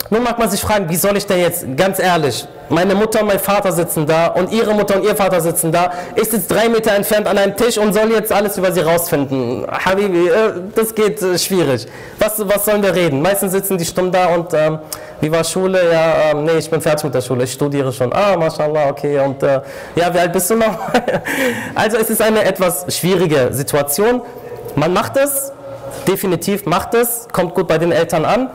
Nun mag man sich fragen, wie soll ich denn jetzt, ganz ehrlich, meine Mutter und mein Vater sitzen da und ihre Mutter und ihr Vater sitzen da. Ich sitze drei Meter entfernt an einem Tisch und soll jetzt alles über sie rausfinden. Habibi, äh, das geht äh, schwierig. Was, was sollen wir reden? Meistens sitzen die stumm da und ähm, wie war Schule? Ja, ähm, nee, ich bin fertig mit der Schule, ich studiere schon. Ah, mashallah, okay. Und äh, ja, wie alt bist du noch? [laughs] also es ist eine etwas schwierige Situation. Man macht es, definitiv macht es, kommt gut bei den Eltern an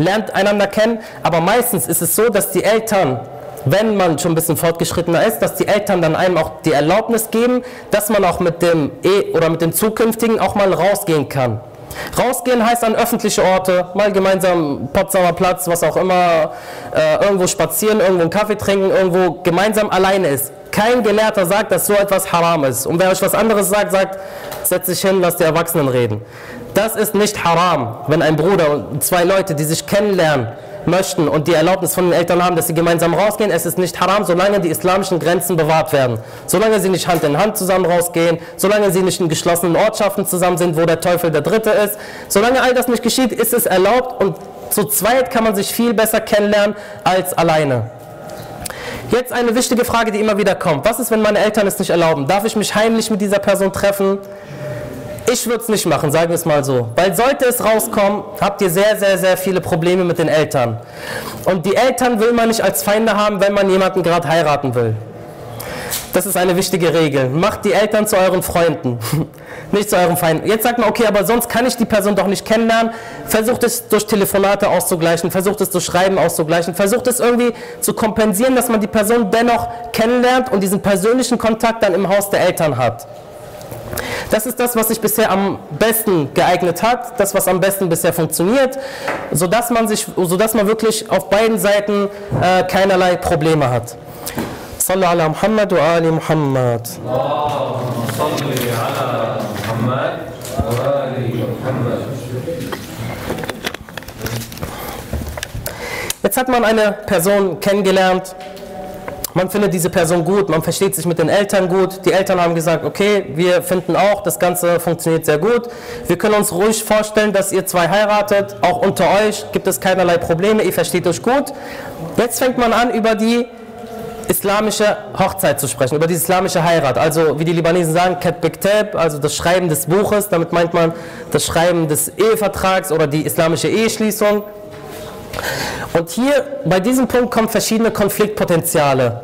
lernt einander kennen, aber meistens ist es so, dass die Eltern, wenn man schon ein bisschen fortgeschrittener ist, dass die Eltern dann einem auch die Erlaubnis geben, dass man auch mit dem E oder mit dem zukünftigen auch mal rausgehen kann. Rausgehen heißt an öffentliche Orte, mal gemeinsam Potsdamer Platz, was auch immer, äh, irgendwo spazieren, irgendwo einen Kaffee trinken, irgendwo gemeinsam alleine ist. Kein Gelehrter sagt, dass so etwas haram ist. Und wer euch was anderes sagt, sagt, setz dich hin, lass die Erwachsenen reden. Das ist nicht haram, wenn ein Bruder und zwei Leute, die sich kennenlernen möchten und die Erlaubnis von den Eltern haben, dass sie gemeinsam rausgehen, es ist nicht haram, solange die islamischen Grenzen bewahrt werden. Solange sie nicht Hand in Hand zusammen rausgehen, solange sie nicht in geschlossenen Ortschaften zusammen sind, wo der Teufel der Dritte ist, solange all das nicht geschieht, ist es erlaubt und zu zweit kann man sich viel besser kennenlernen als alleine. Jetzt eine wichtige Frage, die immer wieder kommt. Was ist, wenn meine Eltern es nicht erlauben? Darf ich mich heimlich mit dieser Person treffen? Ich würde es nicht machen, sagen wir es mal so. Weil sollte es rauskommen, habt ihr sehr, sehr, sehr viele Probleme mit den Eltern. Und die Eltern will man nicht als Feinde haben, wenn man jemanden gerade heiraten will. Das ist eine wichtige Regel. Macht die Eltern zu euren Freunden, [laughs] nicht zu euren Feinden. Jetzt sagt man, okay, aber sonst kann ich die Person doch nicht kennenlernen. Versucht es durch Telefonate auszugleichen, versucht es durch Schreiben auszugleichen, versucht es irgendwie zu kompensieren, dass man die Person dennoch kennenlernt und diesen persönlichen Kontakt dann im Haus der Eltern hat. Das ist das, was sich bisher am besten geeignet hat, das, was am besten bisher funktioniert, sodass man, sich, sodass man wirklich auf beiden Seiten äh, keinerlei Probleme hat. صلوا على محمد وآل محمد صل على محمد وآل محمد Jetzt hat man eine Person kennengelernt, man findet diese Person gut, man versteht sich mit den Eltern gut. Die Eltern haben gesagt, okay, wir finden auch, das Ganze funktioniert sehr gut. Wir können uns ruhig vorstellen, dass ihr zwei heiratet. Auch unter euch gibt es keinerlei Probleme, ihr versteht euch gut. Jetzt fängt man an, über die islamische Hochzeit zu sprechen, über die islamische Heirat. Also wie die Libanesen sagen, Kat Bektab, also das Schreiben des Buches, damit meint man das Schreiben des Ehevertrags oder die islamische Eheschließung. Und hier bei diesem Punkt kommen verschiedene Konfliktpotenziale.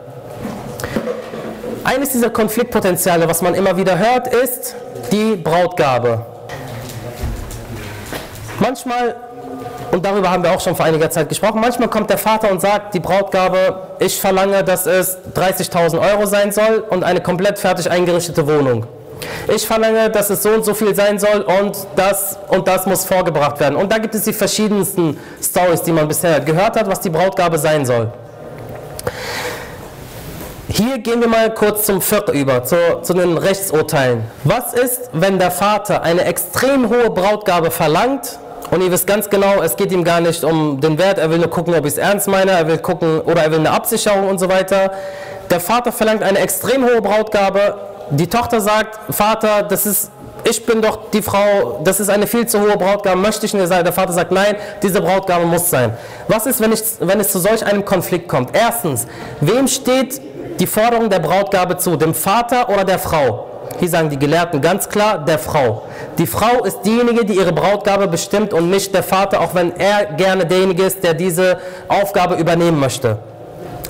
Eines dieser Konfliktpotenziale, was man immer wieder hört, ist die Brautgabe. Manchmal, und darüber haben wir auch schon vor einiger Zeit gesprochen, manchmal kommt der Vater und sagt, die Brautgabe, ich verlange, dass es 30.000 Euro sein soll und eine komplett fertig eingerichtete Wohnung. Ich verlange, dass es so und so viel sein soll und das und das muss vorgebracht werden. Und da gibt es die verschiedensten Stories, die man bisher gehört hat, was die Brautgabe sein soll. Hier gehen wir mal kurz zum Fiqh über, zu, zu den Rechtsurteilen. Was ist, wenn der Vater eine extrem hohe Brautgabe verlangt und ihr wisst ganz genau, es geht ihm gar nicht um den Wert, er will nur gucken, ob ich es ernst meine, er will gucken oder er will eine Absicherung und so weiter. Der Vater verlangt eine extrem hohe Brautgabe, die Tochter sagt, Vater, das ist, ich bin doch die Frau, das ist eine viel zu hohe Brautgabe, möchte ich nicht sein. Der Vater sagt, nein, diese Brautgabe muss sein. Was ist, wenn, ich, wenn es zu solch einem Konflikt kommt? Erstens, wem steht die Forderung der Brautgabe zu, dem Vater oder der Frau? Hier sagen die Gelehrten ganz klar, der Frau. Die Frau ist diejenige, die ihre Brautgabe bestimmt und nicht der Vater, auch wenn er gerne derjenige ist, der diese Aufgabe übernehmen möchte.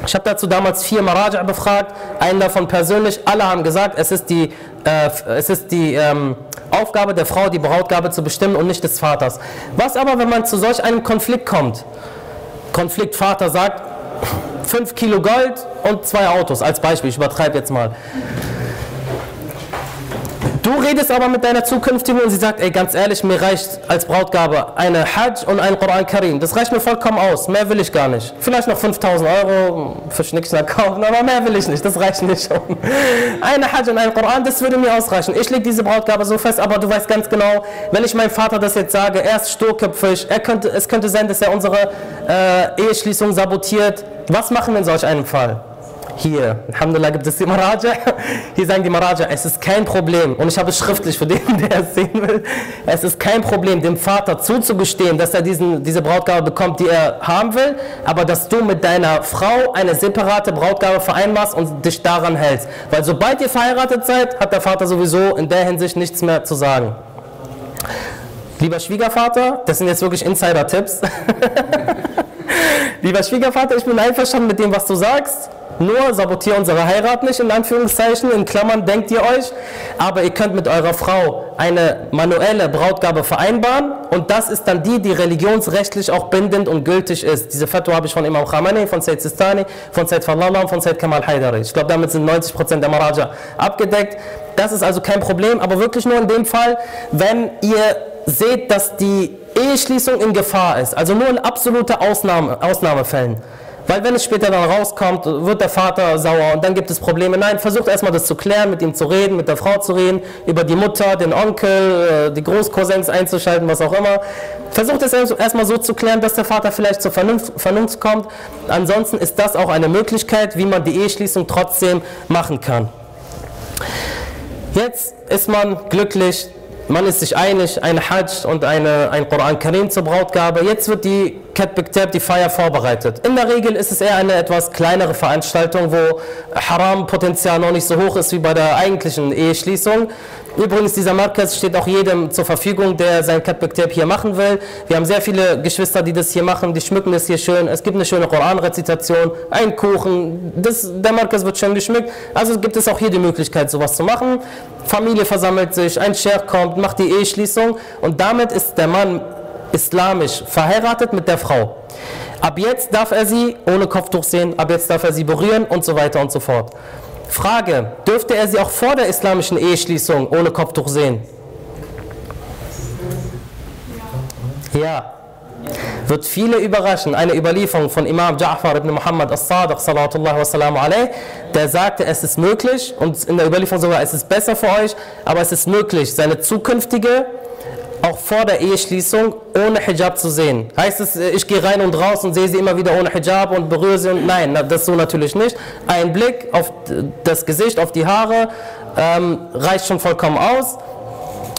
Ich habe dazu damals vier Maraja befragt, einen davon persönlich. Alle haben gesagt, es ist die, äh, es ist die ähm, Aufgabe der Frau, die Brautgabe zu bestimmen und nicht des Vaters. Was aber, wenn man zu solch einem Konflikt kommt? Konflikt, Vater sagt, 5 Kilo Gold und zwei Autos, als Beispiel, ich übertreibe jetzt mal. Du redest aber mit deiner zukünftigen und sie sagt, ey, ganz ehrlich, mir reicht als Brautgabe eine Hajj und ein Koran Karim. Das reicht mir vollkommen aus. Mehr will ich gar nicht. Vielleicht noch 5000 Euro für Schnickschnack kaufen, aber mehr will ich nicht. Das reicht nicht. Eine Hajj und ein Koran, das würde mir ausreichen. Ich lege diese Brautgabe so fest, aber du weißt ganz genau, wenn ich meinem Vater das jetzt sage, er ist sturköpfig, er könnte, es könnte sein, dass er unsere äh, Eheschließung sabotiert. Was machen wir in solch einem Fall? Hier, Alhamdulillah gibt es die Maraja. Hier sagen die Maraja, es ist kein Problem. Und ich habe es schriftlich für den, [laughs] der es sehen will. Es ist kein Problem, dem Vater zuzugestehen, dass er diesen, diese Brautgabe bekommt, die er haben will, aber dass du mit deiner Frau eine separate Brautgabe vereinbarst und dich daran hältst. Weil sobald ihr verheiratet seid, hat der Vater sowieso in der Hinsicht nichts mehr zu sagen. Lieber Schwiegervater, das sind jetzt wirklich Insider-Tipps. [laughs] Lieber Schwiegervater, ich bin einverstanden mit dem, was du sagst. Nur sabotier unsere Heirat nicht, in Anführungszeichen, in Klammern denkt ihr euch. Aber ihr könnt mit eurer Frau eine manuelle Brautgabe vereinbaren und das ist dann die, die religionsrechtlich auch bindend und gültig ist. Diese Fatwa habe ich von Imam Khamenei, von Sayyid Sistani, von Sayyid Fallallah und von Sayyid Kamal Haidari. Ich glaube, damit sind 90% der Maraja abgedeckt. Das ist also kein Problem, aber wirklich nur in dem Fall, wenn ihr seht, dass die Eheschließung in Gefahr ist. Also nur in absolute Ausnahme, Ausnahmefällen. Weil wenn es später dann rauskommt, wird der Vater sauer und dann gibt es Probleme. Nein, versucht erstmal das zu klären, mit ihm zu reden, mit der Frau zu reden, über die Mutter, den Onkel, äh, die Großcousins einzuschalten, was auch immer. Versucht es erstmal so zu klären, dass der Vater vielleicht zur Vernunft, Vernunft kommt. Ansonsten ist das auch eine Möglichkeit, wie man die Eheschließung trotzdem machen kann. Jetzt ist man glücklich, man ist sich einig, ein Hajj und eine, ein Koran Karim zur Brautgabe. Jetzt wird die Katbektab, die Feier vorbereitet. In der Regel ist es eher eine etwas kleinere Veranstaltung, wo Haram-Potenzial noch nicht so hoch ist wie bei der eigentlichen Eheschließung. Übrigens, dieser Markaz steht auch jedem zur Verfügung, der sein Katbektab hier machen will. Wir haben sehr viele Geschwister, die das hier machen, die schmücken das hier schön. Es gibt eine schöne Koran-Rezitation, ein Kuchen, das, der Markaz wird schön geschmückt. Also gibt es auch hier die Möglichkeit, sowas zu machen. Familie versammelt sich, ein Sheikh kommt, macht die Eheschließung und damit ist der Mann islamisch verheiratet mit der Frau. Ab jetzt darf er sie ohne Kopftuch sehen, ab jetzt darf er sie berühren und so weiter und so fort. Frage, dürfte er sie auch vor der islamischen Eheschließung ohne Kopftuch sehen? Ja. Wird viele überraschen. Eine Überlieferung von Imam Ja'far ibn Muhammad as-Sadiq, der sagte, es ist möglich, und in der Überlieferung sogar, es ist besser für euch, aber es ist möglich, seine zukünftige auch vor der Eheschließung ohne Hijab zu sehen. Heißt es, ich gehe rein und raus und sehe sie immer wieder ohne Hijab und berühre sie und nein, das so natürlich nicht. Ein Blick auf das Gesicht, auf die Haare ähm, reicht schon vollkommen aus.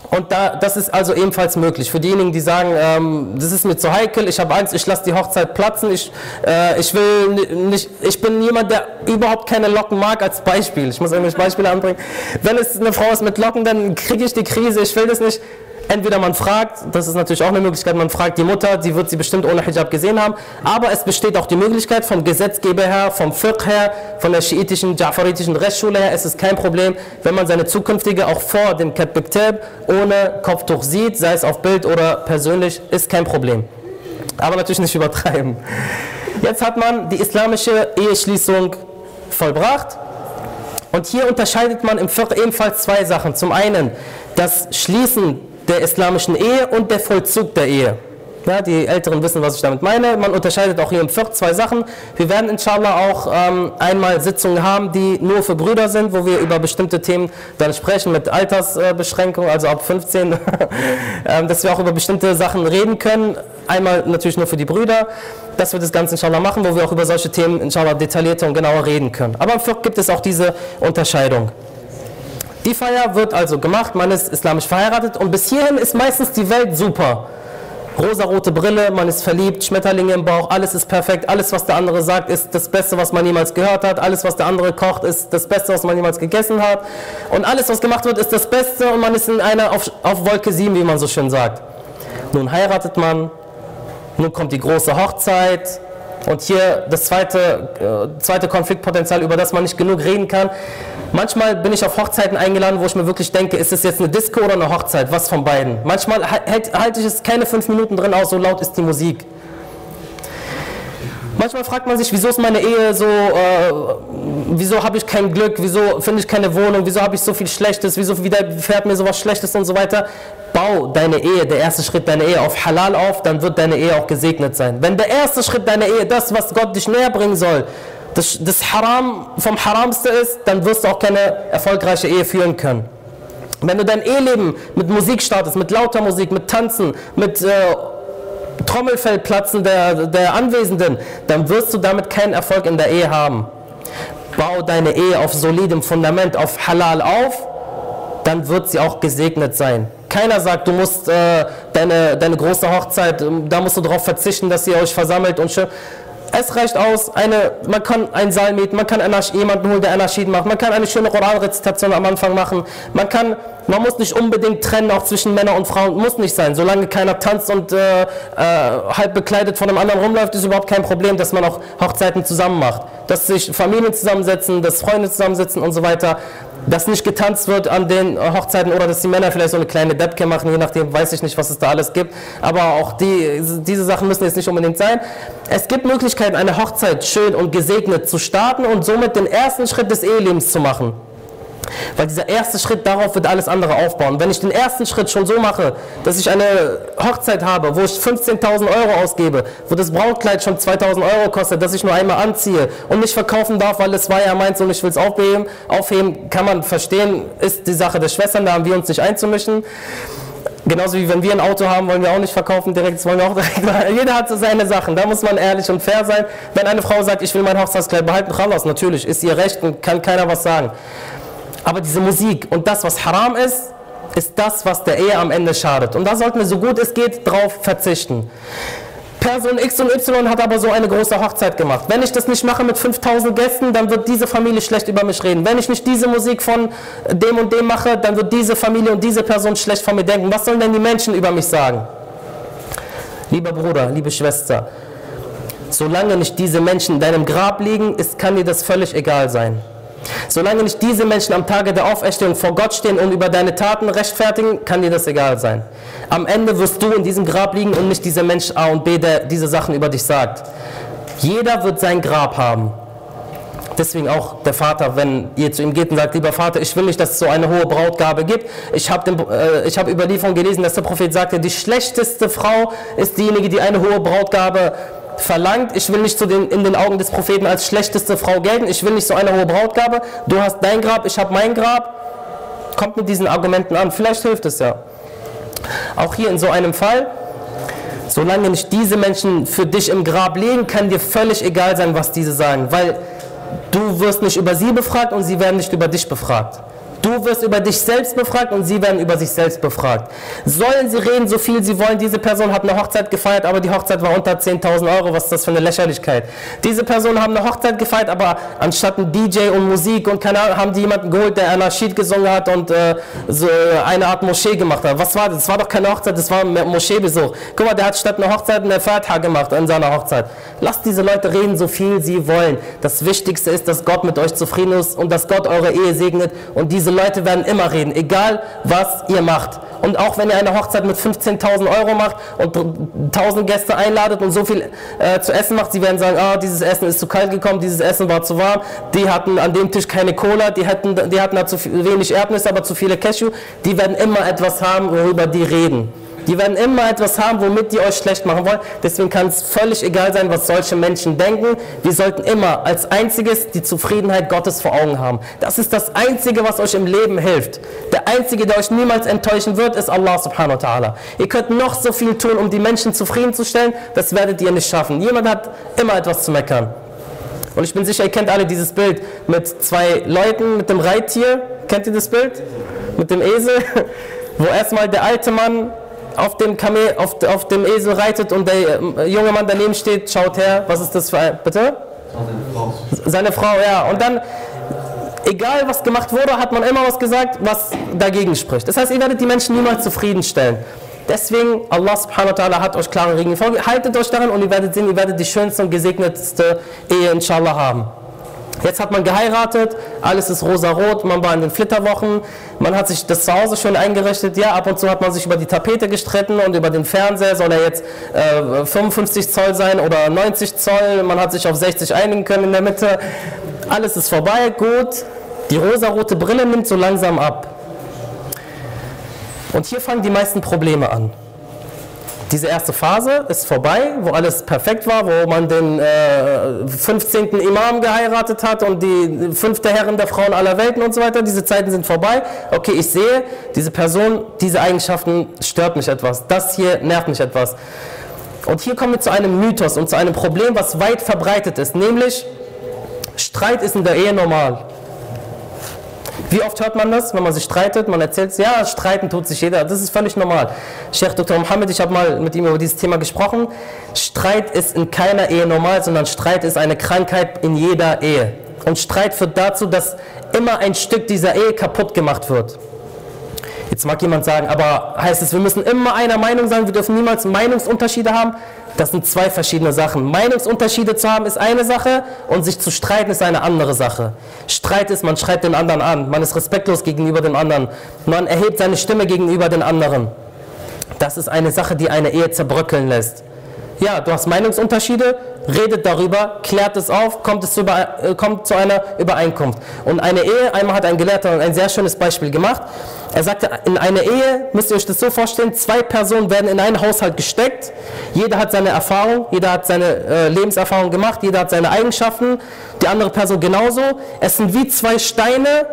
Und da, das ist also ebenfalls möglich. Für diejenigen, die sagen, ähm, das ist mir zu heikel, ich habe Angst, ich lasse die Hochzeit platzen, ich, äh, ich will nicht, ich bin jemand, der überhaupt keine Locken mag, als Beispiel. Ich muss irgendwelche Beispiele anbringen. Wenn es eine Frau ist mit Locken, dann kriege ich die Krise, ich will das nicht. Entweder man fragt, das ist natürlich auch eine Möglichkeit, man fragt die Mutter, sie wird sie bestimmt ohne Hijab gesehen haben, aber es besteht auch die Möglichkeit vom Gesetzgeber her, vom Fiqh her, von der schiitischen, jafaritischen Rechtsschule her, es ist kein Problem, wenn man seine zukünftige auch vor dem Katbektab ohne Kopftuch sieht, sei es auf Bild oder persönlich, ist kein Problem. Aber natürlich nicht übertreiben. Jetzt hat man die islamische Eheschließung vollbracht und hier unterscheidet man im Fiqh ebenfalls zwei Sachen. Zum einen das Schließen der islamischen Ehe und der Vollzug der Ehe. Ja, die Älteren wissen, was ich damit meine. Man unterscheidet auch hier im Viert zwei Sachen. Wir werden inshallah auch ähm, einmal Sitzungen haben, die nur für Brüder sind, wo wir über bestimmte Themen dann sprechen mit Altersbeschränkung, also ab 15, [laughs] ähm, dass wir auch über bestimmte Sachen reden können. Einmal natürlich nur für die Brüder, dass wir das Ganze inshallah machen, wo wir auch über solche Themen inshallah detaillierter und genauer reden können. Aber im Viert gibt es auch diese Unterscheidung. Die Feier wird also gemacht, man ist islamisch verheiratet und bis hierhin ist meistens die Welt super. Rosarote Brille, man ist verliebt, Schmetterlinge im Bauch, alles ist perfekt, alles was der andere sagt ist das Beste, was man jemals gehört hat, alles was der andere kocht ist das Beste, was man jemals gegessen hat. Und alles was gemacht wird ist das Beste. Und man ist in einer auf, auf Wolke 7, wie man so schön sagt. Nun heiratet man, nun kommt die große Hochzeit, und hier das zweite, äh, zweite Konfliktpotenzial, über das man nicht genug reden kann. Manchmal bin ich auf Hochzeiten eingeladen, wo ich mir wirklich denke, ist es jetzt eine Disco oder eine Hochzeit? Was von beiden? Manchmal halte halt ich es keine fünf Minuten drin aus, so laut ist die Musik. Manchmal fragt man sich, wieso ist meine Ehe so, äh, wieso habe ich kein Glück, wieso finde ich keine Wohnung, wieso habe ich so viel Schlechtes, wieso widerfährt mir sowas Schlechtes und so weiter. Bau deine Ehe, der erste Schritt deiner Ehe auf Halal auf, dann wird deine Ehe auch gesegnet sein. Wenn der erste Schritt deiner Ehe, das, was Gott dich näher bringen soll, das, das Haram vom Haramste ist, dann wirst du auch keine erfolgreiche Ehe führen können. Wenn du dein Eheleben mit Musik startest, mit lauter Musik, mit Tanzen, mit äh, Trommelfellplatzen der, der Anwesenden, dann wirst du damit keinen Erfolg in der Ehe haben. Bau deine Ehe auf solidem Fundament, auf Halal auf, dann wird sie auch gesegnet sein. Keiner sagt, du musst äh, deine, deine große Hochzeit, da musst du darauf verzichten, dass ihr euch versammelt und schön. Es reicht aus, eine, man kann einen Saal mieten, man kann jemanden holen, der Anarchid macht, man kann eine schöne Koranrezitation am Anfang machen, man kann, man muss nicht unbedingt trennen, auch zwischen Männern und Frauen, muss nicht sein. Solange keiner tanzt und äh, äh, halb bekleidet von einem anderen rumläuft, ist überhaupt kein Problem, dass man auch Hochzeiten zusammen macht. Dass sich Familien zusammensetzen, dass Freunde zusammensetzen und so weiter dass nicht getanzt wird an den Hochzeiten oder dass die Männer vielleicht so eine kleine Debke machen, je nachdem weiß ich nicht, was es da alles gibt. Aber auch die, diese Sachen müssen jetzt nicht unbedingt sein. Es gibt Möglichkeiten, eine Hochzeit schön und gesegnet zu starten und somit den ersten Schritt des Ehelebens zu machen. Weil dieser erste Schritt, darauf wird alles andere aufbauen. Wenn ich den ersten Schritt schon so mache, dass ich eine Hochzeit habe, wo ich 15.000 Euro ausgebe, wo das Brautkleid schon 2.000 Euro kostet, dass ich nur einmal anziehe und nicht verkaufen darf, weil es war ja meins und ich will es aufheben, aufheben, kann man verstehen, ist die Sache der Schwestern, da haben wir uns nicht einzumischen. Genauso wie wenn wir ein Auto haben, wollen wir auch nicht verkaufen direkt, das wollen wir auch direkt. Jeder hat so seine Sachen, da muss man ehrlich und fair sein. Wenn eine Frau sagt, ich will mein Hochzeitskleid behalten, raus, natürlich, ist ihr Recht und kann keiner was sagen. Aber diese Musik und das, was haram ist, ist das, was der Ehe am Ende schadet. Und da sollten wir so gut es geht drauf verzichten. Person X und Y hat aber so eine große Hochzeit gemacht. Wenn ich das nicht mache mit 5000 Gästen, dann wird diese Familie schlecht über mich reden. Wenn ich nicht diese Musik von dem und dem mache, dann wird diese Familie und diese Person schlecht von mir denken. Was sollen denn die Menschen über mich sagen? Lieber Bruder, liebe Schwester, solange nicht diese Menschen in deinem Grab liegen, ist, kann dir das völlig egal sein. Solange nicht diese Menschen am Tage der Auferstehung vor Gott stehen und über deine Taten rechtfertigen, kann dir das egal sein. Am Ende wirst du in diesem Grab liegen und nicht dieser Mensch A und B, der diese Sachen über dich sagt. Jeder wird sein Grab haben. Deswegen auch der Vater, wenn ihr zu ihm geht und sagt, lieber Vater, ich will nicht, dass es so eine hohe Brautgabe gibt. Ich habe äh, hab Überlieferung gelesen, dass der Prophet sagte, die schlechteste Frau ist diejenige, die eine hohe Brautgabe verlangt, ich will nicht zu den, in den Augen des Propheten als schlechteste Frau gelten, ich will nicht so eine hohe Brautgabe, du hast dein Grab, ich habe mein Grab. Kommt mit diesen Argumenten an, vielleicht hilft es ja. Auch hier in so einem Fall, solange nicht diese Menschen für dich im Grab liegen, kann dir völlig egal sein, was diese sagen, weil du wirst nicht über sie befragt und sie werden nicht über dich befragt. Du wirst über dich selbst befragt und sie werden über sich selbst befragt. Sollen sie reden, so viel sie wollen? Diese Person hat eine Hochzeit gefeiert, aber die Hochzeit war unter 10.000 Euro. Was ist das für eine Lächerlichkeit? Diese Person haben eine Hochzeit gefeiert, aber anstatt ein DJ und Musik und keine Ahnung, haben die jemanden geholt, der Anarchid gesungen hat und äh, so eine Art Moschee gemacht hat. Was war das? Das war doch keine Hochzeit, das war ein Moscheebesuch. Guck mal, der hat statt einer Hochzeit eine Fatiha gemacht in seiner Hochzeit. Lasst diese Leute reden, so viel sie wollen. Das Wichtigste ist, dass Gott mit euch zufrieden ist und dass Gott eure Ehe segnet und diese Leute werden immer reden, egal was ihr macht. Und auch wenn ihr eine Hochzeit mit 15.000 Euro macht und 1.000 Gäste einladet und so viel äh, zu essen macht, sie werden sagen, ah, dieses Essen ist zu kalt gekommen, dieses Essen war zu warm, die hatten an dem Tisch keine Cola, die hatten, die hatten da zu wenig Erdnüsse, aber zu viele Cashew. Die werden immer etwas haben, worüber die reden. Die werden immer etwas haben, womit die euch schlecht machen wollen. Deswegen kann es völlig egal sein, was solche Menschen denken. Wir sollten immer als einziges die Zufriedenheit Gottes vor Augen haben. Das ist das Einzige, was euch im Leben hilft. Der Einzige, der euch niemals enttäuschen wird, ist Allah subhanahu wa ta'ala. Ihr könnt noch so viel tun, um die Menschen zufriedenzustellen, das werdet ihr nicht schaffen. Jemand hat immer etwas zu meckern. Und ich bin sicher, ihr kennt alle dieses Bild mit zwei Leuten, mit dem Reittier. Kennt ihr das Bild? Mit dem Esel? [laughs] Wo erstmal der alte Mann auf dem, Kamel, auf, auf dem Esel reitet und der äh, junge Mann daneben steht, schaut her, was ist das für ein, bitte? Seine Frau, ja. Und dann, egal was gemacht wurde, hat man immer was gesagt, was dagegen spricht. Das heißt, ihr werdet die Menschen niemals zufriedenstellen. Deswegen, Allah subhanahu wa ta'ala hat euch klare Regeln vorgegeben. Haltet euch daran und ihr werdet sehen, ihr werdet die schönste und gesegnetste Ehe inshallah haben. Jetzt hat man geheiratet, alles ist rosarot, man war in den Flitterwochen, man hat sich das zu Hause schön eingerichtet. Ja, ab und zu hat man sich über die Tapete gestritten und über den Fernseher, soll er jetzt äh, 55 Zoll sein oder 90 Zoll. Man hat sich auf 60 einigen können in der Mitte. Alles ist vorbei, gut. Die rosarote Brille nimmt so langsam ab. Und hier fangen die meisten Probleme an. Diese erste Phase ist vorbei, wo alles perfekt war, wo man den äh, 15. Imam geheiratet hat und die fünfte Herrin der Frauen aller Welten und so weiter. Diese Zeiten sind vorbei. Okay, ich sehe, diese Person, diese Eigenschaften stört mich etwas. Das hier nervt mich etwas. Und hier kommen wir zu einem Mythos und zu einem Problem, was weit verbreitet ist, nämlich Streit ist in der Ehe normal. Wie oft hört man das, wenn man sich streitet? Man erzählt, ja, streiten tut sich jeder. Das ist völlig normal. Sheikh Dr. Mohammed, ich habe mal mit ihm über dieses Thema gesprochen. Streit ist in keiner Ehe normal, sondern Streit ist eine Krankheit in jeder Ehe. Und Streit führt dazu, dass immer ein Stück dieser Ehe kaputt gemacht wird. Jetzt mag jemand sagen, aber heißt es, wir müssen immer einer Meinung sein, wir dürfen niemals Meinungsunterschiede haben? Das sind zwei verschiedene Sachen. Meinungsunterschiede zu haben ist eine Sache und sich zu streiten ist eine andere Sache. Streit ist, man schreit den anderen an, man ist respektlos gegenüber dem anderen, man erhebt seine Stimme gegenüber den anderen. Das ist eine Sache, die eine Ehe zerbröckeln lässt. Ja, du hast Meinungsunterschiede, redet darüber, klärt es auf, kommt, es zu, äh, kommt zu einer Übereinkunft. Und eine Ehe, einmal hat ein Gelehrter ein sehr schönes Beispiel gemacht. Er sagte, in eine Ehe müsst ihr euch das so vorstellen, zwei Personen werden in einen Haushalt gesteckt, jeder hat seine Erfahrung, jeder hat seine äh, Lebenserfahrung gemacht, jeder hat seine Eigenschaften, die andere Person genauso. Es sind wie zwei Steine,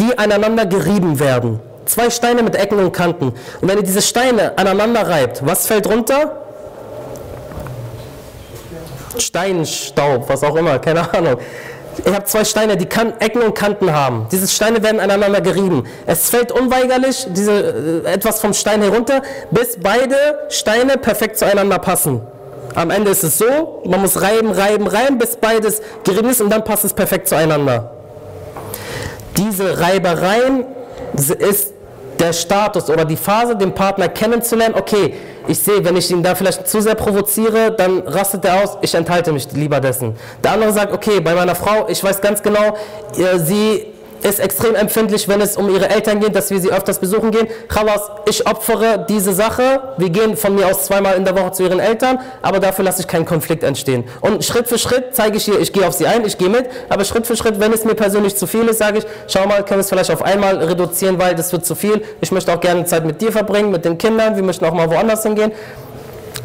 die aneinander gerieben werden. Zwei Steine mit Ecken und Kanten. Und wenn ihr diese Steine aneinander reibt, was fällt runter? Steinstaub, was auch immer, keine Ahnung. Ihr habt zwei Steine, die kan Ecken und Kanten haben. Diese Steine werden aneinander gerieben. Es fällt unweigerlich diese, äh, etwas vom Stein herunter, bis beide Steine perfekt zueinander passen. Am Ende ist es so, man muss reiben, reiben, reiben, bis beides gerieben ist und dann passt es perfekt zueinander. Diese Reibereien ist der Status oder die Phase, den Partner kennenzulernen. Okay, ich sehe, wenn ich ihn da vielleicht zu sehr provoziere, dann rastet er aus, ich enthalte mich lieber dessen. Der andere sagt, okay, bei meiner Frau, ich weiß ganz genau, sie ist extrem empfindlich, wenn es um ihre Eltern geht, dass wir sie öfters besuchen gehen. Khalas, ich opfere diese Sache. Wir gehen von mir aus zweimal in der Woche zu ihren Eltern, aber dafür lasse ich keinen Konflikt entstehen. Und Schritt für Schritt zeige ich ihr, ich gehe auf sie ein, ich gehe mit, aber Schritt für Schritt, wenn es mir persönlich zu viel ist, sage ich, schau mal, können wir es vielleicht auf einmal reduzieren, weil das wird zu viel. Ich möchte auch gerne Zeit mit dir verbringen, mit den Kindern, wir möchten auch mal woanders hingehen.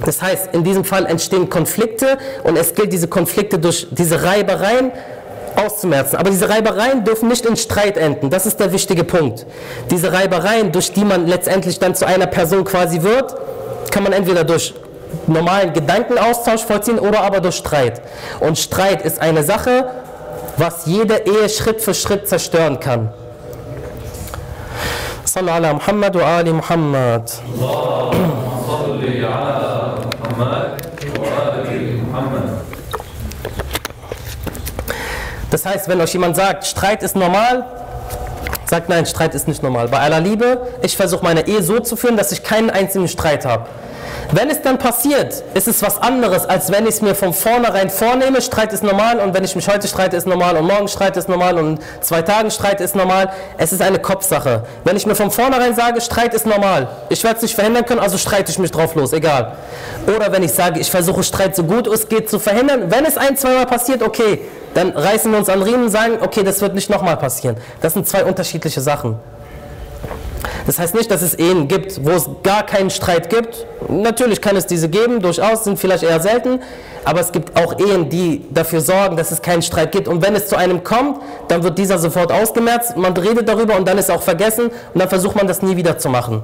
Das heißt, in diesem Fall entstehen Konflikte und es gilt, diese Konflikte durch diese Reibereien auszumerzen. Aber diese Reibereien dürfen nicht in Streit enden. Das ist der wichtige Punkt. Diese Reibereien, durch die man letztendlich dann zu einer Person quasi wird, kann man entweder durch normalen Gedankenaustausch vollziehen oder aber durch Streit. Und Streit ist eine Sache, was jede Ehe Schritt für Schritt zerstören kann. Sallallahu ala Muhammad wa ali Muhammad. صل على Das heißt, wenn euch jemand sagt, Streit ist normal, sagt nein, Streit ist nicht normal. Bei aller Liebe, ich versuche meine Ehe so zu führen, dass ich keinen einzigen Streit habe. Wenn es dann passiert, ist es was anderes, als wenn ich es mir von vornherein vornehme, Streit ist normal und wenn ich mich heute streite, ist normal und morgen streite, ist normal und zwei Tagen streite, ist normal. Es ist eine Kopfsache. Wenn ich mir von vornherein sage, Streit ist normal, ich werde es nicht verhindern können, also streite ich mich drauf los, egal. Oder wenn ich sage, ich versuche Streit so gut es geht zu verhindern, wenn es ein, zweimal passiert, okay, dann reißen wir uns an Riemen und sagen, okay, das wird nicht nochmal passieren. Das sind zwei unterschiedliche Sachen. Das heißt nicht, dass es Ehen gibt, wo es gar keinen Streit gibt. Natürlich kann es diese geben, durchaus, sind vielleicht eher selten. Aber es gibt auch Ehen, die dafür sorgen, dass es keinen Streit gibt. Und wenn es zu einem kommt, dann wird dieser sofort ausgemerzt, man redet darüber und dann ist auch vergessen und dann versucht man das nie wieder zu machen.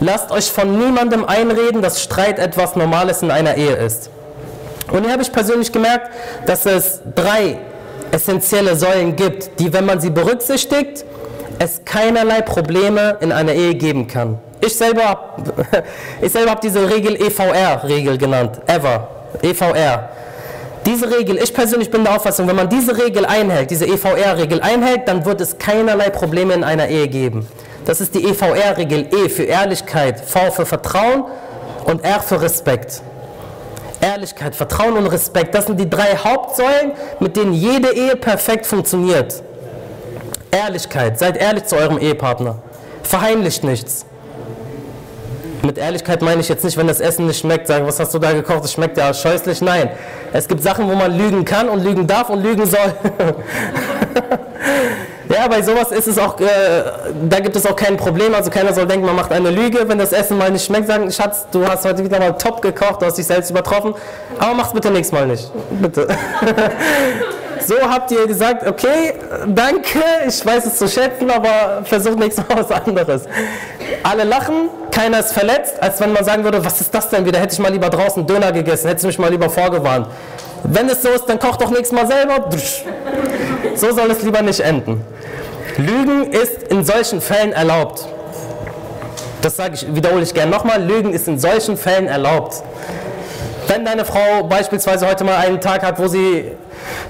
Lasst euch von niemandem einreden, dass Streit etwas Normales in einer Ehe ist. Und hier habe ich persönlich gemerkt, dass es drei essentielle Säulen gibt, die, wenn man sie berücksichtigt, es keinerlei Probleme in einer Ehe geben kann. Ich selber habe [laughs] diese Regel EVR-Regel genannt, ever, EVR. Diese Regel, ich persönlich bin der Auffassung, wenn man diese Regel einhält, diese EVR-Regel einhält, dann wird es keinerlei Probleme in einer Ehe geben. Das ist die EVR-Regel, E für Ehrlichkeit, V für Vertrauen und R für Respekt. Ehrlichkeit, Vertrauen und Respekt, das sind die drei Hauptsäulen, mit denen jede Ehe perfekt funktioniert. Ehrlichkeit, seid ehrlich zu eurem Ehepartner. Verheimlicht nichts. Mit Ehrlichkeit meine ich jetzt nicht, wenn das Essen nicht schmeckt, sagen, was hast du da gekocht, das schmeckt ja scheußlich. Nein, es gibt Sachen, wo man lügen kann und lügen darf und lügen soll. [laughs] ja, bei sowas ist es auch, äh, da gibt es auch kein Problem. Also keiner soll denken, man macht eine Lüge, wenn das Essen mal nicht schmeckt, sagen, Schatz, du hast heute wieder mal top gekocht, du hast dich selbst übertroffen, aber mach's bitte nächstes Mal nicht. Bitte. [laughs] So habt ihr gesagt, okay, danke, ich weiß es zu schätzen, aber versucht nächstes Mal was anderes. Alle lachen, keiner ist verletzt, als wenn man sagen würde, was ist das denn wieder? Hätte ich mal lieber draußen Döner gegessen, hätte ich mich mal lieber vorgewarnt. Wenn es so ist, dann koch doch nächstes Mal selber. So soll es lieber nicht enden. Lügen ist in solchen Fällen erlaubt. Das sage ich, wiederhole ich gerne nochmal. Lügen ist in solchen Fällen erlaubt. Wenn deine Frau beispielsweise heute mal einen Tag hat, wo sie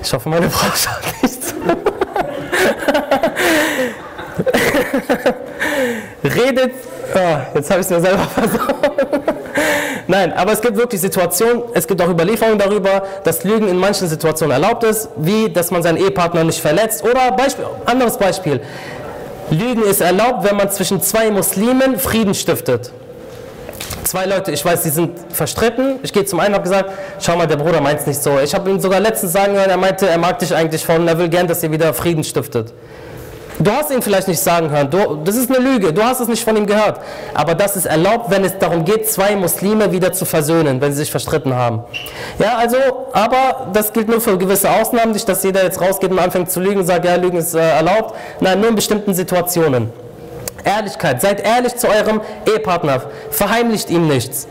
ich hoffe, meine Frau schaut nicht zu. [laughs] Redet. Oh, jetzt habe ich es mir selber [laughs] versaut. Nein, aber es gibt wirklich Situationen, es gibt auch Überlieferungen darüber, dass Lügen in manchen Situationen erlaubt ist, wie dass man seinen Ehepartner nicht verletzt. Oder Beispiel, anderes Beispiel. Lügen ist erlaubt, wenn man zwischen zwei Muslimen Frieden stiftet. Zwei Leute, ich weiß, die sind verstritten. Ich gehe zum einen und habe gesagt, schau mal, der Bruder meint es nicht so. Ich habe ihn sogar letztens sagen hören, er meinte, er mag dich eigentlich von, er will gern, dass ihr wieder Frieden stiftet. Du hast ihn vielleicht nicht sagen hören, du, das ist eine Lüge, du hast es nicht von ihm gehört. Aber das ist erlaubt, wenn es darum geht, zwei Muslime wieder zu versöhnen, wenn sie sich verstritten haben. Ja, also, aber das gilt nur für gewisse Ausnahmen, nicht, dass jeder jetzt rausgeht und anfängt zu lügen und sagt, ja, Lügen ist äh, erlaubt. Nein, nur in bestimmten Situationen. Ehrlichkeit, seid ehrlich zu eurem Ehepartner, verheimlicht ihm nichts.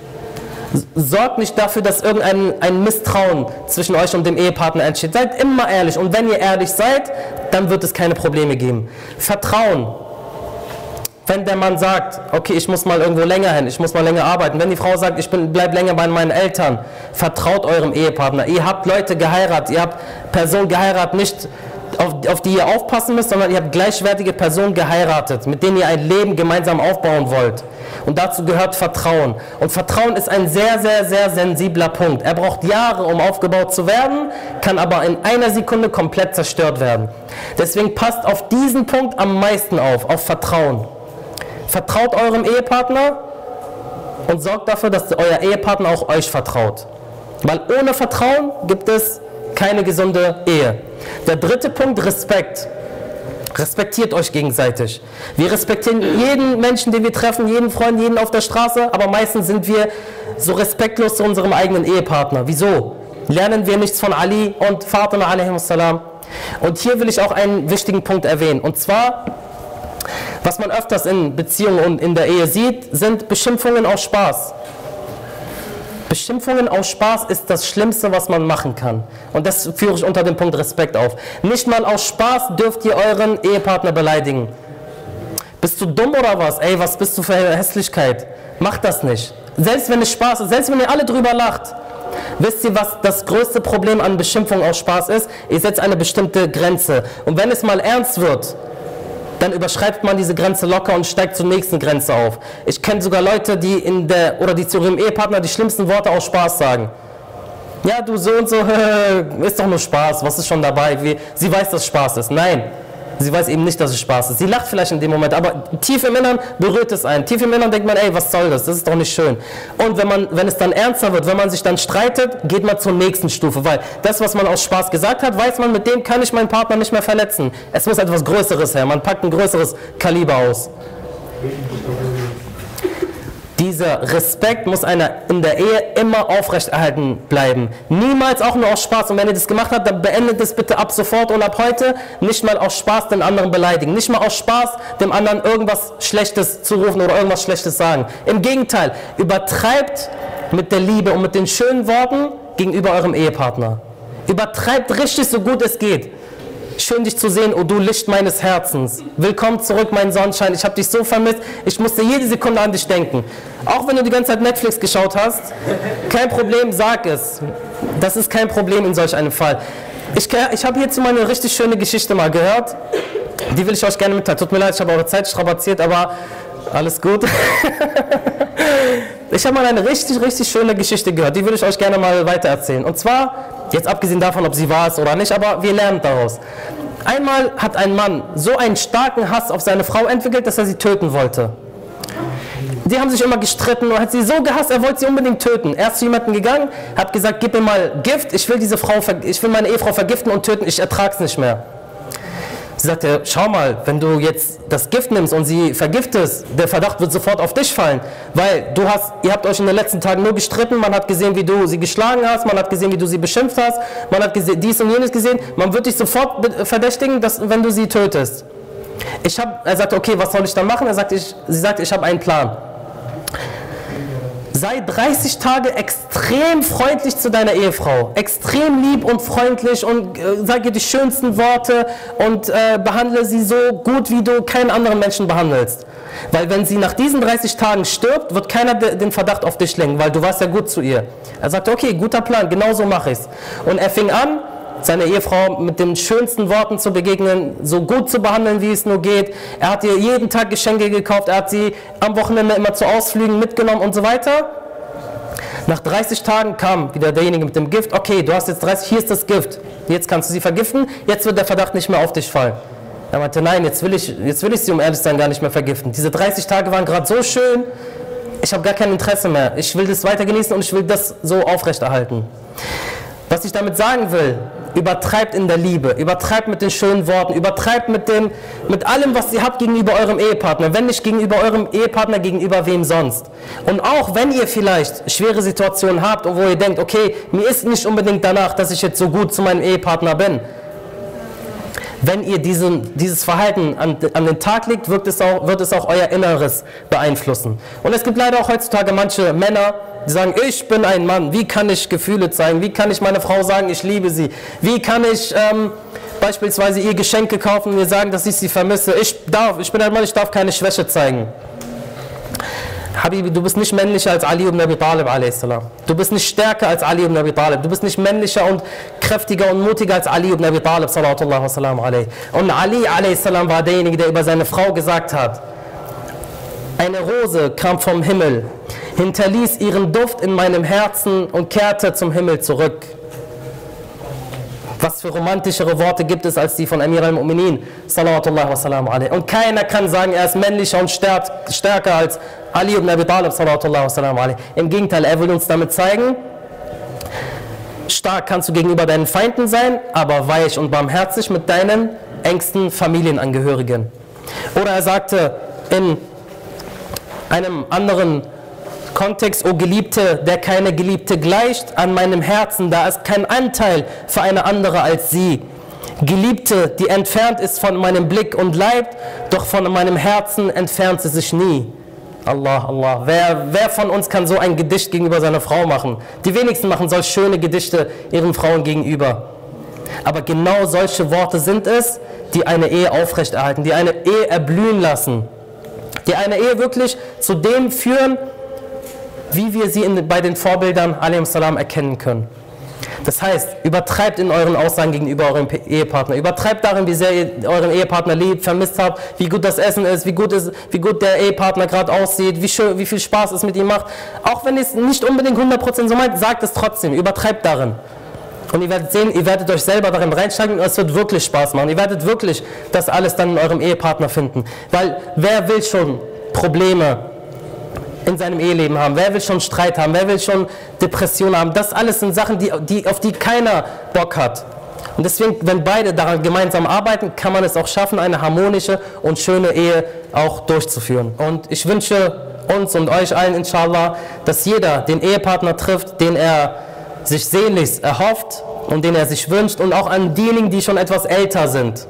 Sorgt nicht dafür, dass irgendein ein Misstrauen zwischen euch und dem Ehepartner entsteht. Seid immer ehrlich und wenn ihr ehrlich seid, dann wird es keine Probleme geben. Vertrauen. Wenn der Mann sagt, okay, ich muss mal irgendwo länger hin, ich muss mal länger arbeiten. Wenn die Frau sagt, ich bleibe länger bei meinen Eltern, vertraut eurem Ehepartner. Ihr habt Leute geheiratet, ihr habt Personen geheiratet, nicht auf, auf die ihr aufpassen müsst, sondern ihr habt gleichwertige Personen geheiratet, mit denen ihr ein Leben gemeinsam aufbauen wollt. Und dazu gehört Vertrauen. Und Vertrauen ist ein sehr, sehr, sehr sensibler Punkt. Er braucht Jahre, um aufgebaut zu werden, kann aber in einer Sekunde komplett zerstört werden. Deswegen passt auf diesen Punkt am meisten auf, auf Vertrauen. Vertraut eurem Ehepartner und sorgt dafür, dass euer Ehepartner auch euch vertraut. Weil ohne Vertrauen gibt es keine gesunde Ehe. Der dritte Punkt, Respekt. Respektiert euch gegenseitig. Wir respektieren jeden Menschen, den wir treffen, jeden Freund, jeden auf der Straße, aber meistens sind wir so respektlos zu unserem eigenen Ehepartner. Wieso? Lernen wir nichts von Ali und Fatima salam? Und hier will ich auch einen wichtigen Punkt erwähnen. Und zwar, was man öfters in Beziehungen und in der Ehe sieht, sind Beschimpfungen aus Spaß. Beschimpfungen aus Spaß ist das Schlimmste, was man machen kann. Und das führe ich unter dem Punkt Respekt auf. Nicht mal aus Spaß dürft ihr euren Ehepartner beleidigen. Bist du dumm oder was? Ey, was bist du für eine Hässlichkeit? Macht das nicht. Selbst wenn es Spaß ist, selbst wenn ihr alle drüber lacht. Wisst ihr, was das größte Problem an Beschimpfung aus Spaß ist? Ihr setzt eine bestimmte Grenze. Und wenn es mal ernst wird, dann überschreibt man diese Grenze locker und steigt zur nächsten Grenze auf. Ich kenne sogar Leute, die in der oder die zu ihrem Ehepartner die schlimmsten Worte aus Spaß sagen. Ja, du so und so, [laughs] ist doch nur Spaß, was ist schon dabei? Wie, sie weiß, dass Spaß ist. Nein, Sie weiß eben nicht, dass es Spaß ist. Sie lacht vielleicht in dem Moment, aber tief im Innern berührt es einen. Tief im Innern denkt man, ey, was soll das? Das ist doch nicht schön. Und wenn, man, wenn es dann ernster wird, wenn man sich dann streitet, geht man zur nächsten Stufe. Weil das, was man aus Spaß gesagt hat, weiß man, mit dem kann ich meinen Partner nicht mehr verletzen. Es muss etwas Größeres her. Man packt ein größeres Kaliber aus. Dieser Respekt muss einer in der Ehe immer aufrechterhalten bleiben. Niemals auch nur aus Spaß. Und wenn ihr das gemacht habt, dann beendet es bitte ab sofort und ab heute. Nicht mal aus Spaß den anderen beleidigen. Nicht mal aus Spaß dem anderen irgendwas Schlechtes zurufen oder irgendwas Schlechtes sagen. Im Gegenteil, übertreibt mit der Liebe und mit den schönen Worten gegenüber eurem Ehepartner. Übertreibt richtig so gut es geht. Schön dich zu sehen, oh du Licht meines Herzens. Willkommen zurück, mein Sonnenschein. Ich habe dich so vermisst. Ich musste jede Sekunde an dich denken. Auch wenn du die ganze Zeit Netflix geschaut hast, kein Problem, sag es. Das ist kein Problem in solch einem Fall. Ich, ich habe hierzu mal eine richtig schöne Geschichte mal gehört. Die will ich euch gerne mitteilen. Tut mir leid, ich habe eure Zeit strapaziert, aber alles gut. [laughs] Ich habe mal eine richtig, richtig schöne Geschichte gehört, die würde ich euch gerne mal weitererzählen. Und zwar, jetzt abgesehen davon, ob sie wahr ist oder nicht, aber wir lernen daraus. Einmal hat ein Mann so einen starken Hass auf seine Frau entwickelt, dass er sie töten wollte. Die haben sich immer gestritten und hat sie so gehasst, er wollte sie unbedingt töten. Er ist zu jemandem gegangen, hat gesagt, gib mir mal Gift, ich will diese Frau, ich will meine Ehefrau vergiften und töten, ich ertrag's nicht mehr. Sie sagte, schau mal, wenn du jetzt das Gift nimmst und sie vergiftest, der Verdacht wird sofort auf dich fallen, weil du hast, ihr habt euch in den letzten Tagen nur gestritten, man hat gesehen, wie du sie geschlagen hast, man hat gesehen, wie du sie beschimpft hast, man hat gesehen, dies und jenes gesehen, man wird dich sofort verdächtigen, dass, wenn du sie tötest. Ich hab, er sagte, okay, was soll ich dann machen? Er sagte, ich, sie sagte, ich habe einen Plan. Sei 30 Tage extrem freundlich zu deiner Ehefrau. Extrem lieb und freundlich und äh, sag ihr die schönsten Worte und äh, behandle sie so gut, wie du keinen anderen Menschen behandelst. Weil wenn sie nach diesen 30 Tagen stirbt, wird keiner de- den Verdacht auf dich lenken, weil du warst ja gut zu ihr. Er sagte, okay, guter Plan, genau so mache ich's. Und er fing an, seine Ehefrau mit den schönsten Worten zu begegnen, so gut zu behandeln, wie es nur geht. Er hat ihr jeden Tag Geschenke gekauft, er hat sie am Wochenende immer zu Ausflügen mitgenommen und so weiter. Nach 30 Tagen kam wieder derjenige mit dem Gift. Okay, du hast jetzt 30, hier ist das Gift. Jetzt kannst du sie vergiften, jetzt wird der Verdacht nicht mehr auf dich fallen. Er meinte, nein, jetzt will ich, jetzt will ich sie, um ehrlich sein, gar nicht mehr vergiften. Diese 30 Tage waren gerade so schön, ich habe gar kein Interesse mehr. Ich will das weiter genießen und ich will das so aufrechterhalten. Was ich damit sagen will, übertreibt in der Liebe, übertreibt mit den schönen Worten, übertreibt mit, dem, mit allem, was ihr habt gegenüber eurem Ehepartner. Wenn nicht gegenüber eurem Ehepartner, gegenüber wem sonst. Und auch wenn ihr vielleicht schwere Situationen habt, wo ihr denkt, okay, mir ist nicht unbedingt danach, dass ich jetzt so gut zu meinem Ehepartner bin. Wenn ihr diesen, dieses Verhalten an, an den Tag legt, wird es, auch, wird es auch euer Inneres beeinflussen. Und es gibt leider auch heutzutage manche Männer, die sagen, ich bin ein Mann, wie kann ich Gefühle zeigen? Wie kann ich meiner Frau sagen, ich liebe sie? Wie kann ich ähm, beispielsweise ihr Geschenke kaufen und ihr sagen, dass ich sie vermisse? Ich darf, ich bin ein Mann, ich darf keine Schwäche zeigen. Habibi, du bist nicht männlicher als Ali ibn Abi Talib a.s. Du bist nicht stärker als Ali ibn Abi Talib. Du bist nicht männlicher und kräftiger und mutiger als Ali ibn Abi Talib. Und Ali a.s. war derjenige, der über seine Frau gesagt hat, eine Rose kam vom Himmel, hinterließ ihren Duft in meinem Herzen und kehrte zum Himmel zurück. Was für romantischere Worte gibt es als die von Amir al-Mu'minin. Und keiner kann sagen, er ist männlicher und stärk- stärker als Ali ibn Abi Talib. Im Gegenteil, er will uns damit zeigen, stark kannst du gegenüber deinen Feinden sein, aber weich und barmherzig mit deinen engsten Familienangehörigen. Oder er sagte in einem anderen Kontext, o Geliebte, der keine Geliebte gleicht, an meinem Herzen, da ist kein Anteil für eine andere als sie. Geliebte, die entfernt ist von meinem Blick und Leib, doch von meinem Herzen entfernt sie sich nie. Allah, Allah. Wer, wer von uns kann so ein Gedicht gegenüber seiner Frau machen? Die wenigsten machen solch schöne Gedichte ihren Frauen gegenüber. Aber genau solche Worte sind es, die eine Ehe aufrechterhalten, die eine Ehe erblühen lassen, die eine Ehe wirklich zu dem führen, wie wir sie in, bei den Vorbildern salam erkennen können. Das heißt, übertreibt in euren Aussagen gegenüber eurem Ehepartner. Übertreibt darin, wie sehr ihr euren Ehepartner liebt, vermisst habt, wie gut das Essen ist, wie gut, ist, wie gut der Ehepartner gerade aussieht, wie, schön, wie viel Spaß es mit ihm macht. Auch wenn ihr es nicht unbedingt 100% so meint, sagt es trotzdem. Übertreibt darin. Und ihr werdet sehen, ihr werdet euch selber darin reinsteigen und es wird wirklich Spaß machen. Ihr werdet wirklich das alles dann in eurem Ehepartner finden. Weil wer will schon Probleme in seinem Eheleben haben? Wer will schon Streit haben? Wer will schon Depressionen haben? Das alles sind Sachen, die, die, auf die keiner Bock hat. Und deswegen, wenn beide daran gemeinsam arbeiten, kann man es auch schaffen, eine harmonische und schöne Ehe auch durchzuführen. Und ich wünsche uns und euch allen, inshallah, dass jeder den Ehepartner trifft, den er sich sehnlichst erhofft und den er sich wünscht und auch an diejenigen, die schon etwas älter sind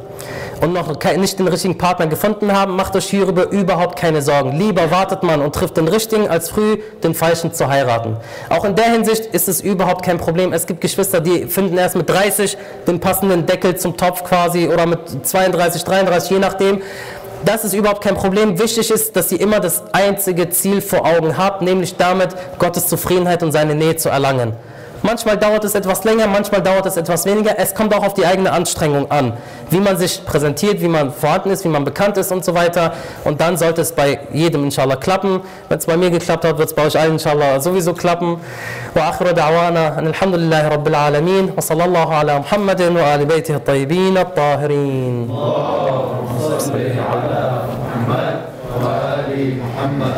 und noch nicht den richtigen Partner gefunden haben, macht euch hierüber überhaupt keine Sorgen. Lieber wartet man und trifft den richtigen, als früh den falschen zu heiraten. Auch in der Hinsicht ist es überhaupt kein Problem. Es gibt Geschwister, die finden erst mit 30 den passenden Deckel zum Topf quasi oder mit 32, 33, je nachdem. Das ist überhaupt kein Problem. Wichtig ist, dass ihr immer das einzige Ziel vor Augen habt, nämlich damit Gottes Zufriedenheit und seine Nähe zu erlangen. Manchmal dauert es etwas länger, manchmal dauert es etwas weniger. Es kommt auch auf die eigene Anstrengung an, wie man sich präsentiert, wie man vorhanden ist, wie man bekannt ist und so weiter. Und dann sollte es bei jedem inshallah klappen. Wenn es bei mir geklappt hat, wird es bei euch allen inshallah sowieso klappen. Wa akhiru an alhamdulillahi rabbil alamin wa sallallahu ala Muhammadin wa ali baytihi at-tayyibin at-tahirin. Allahumma salli ala Muhammad wa ali Muhammad.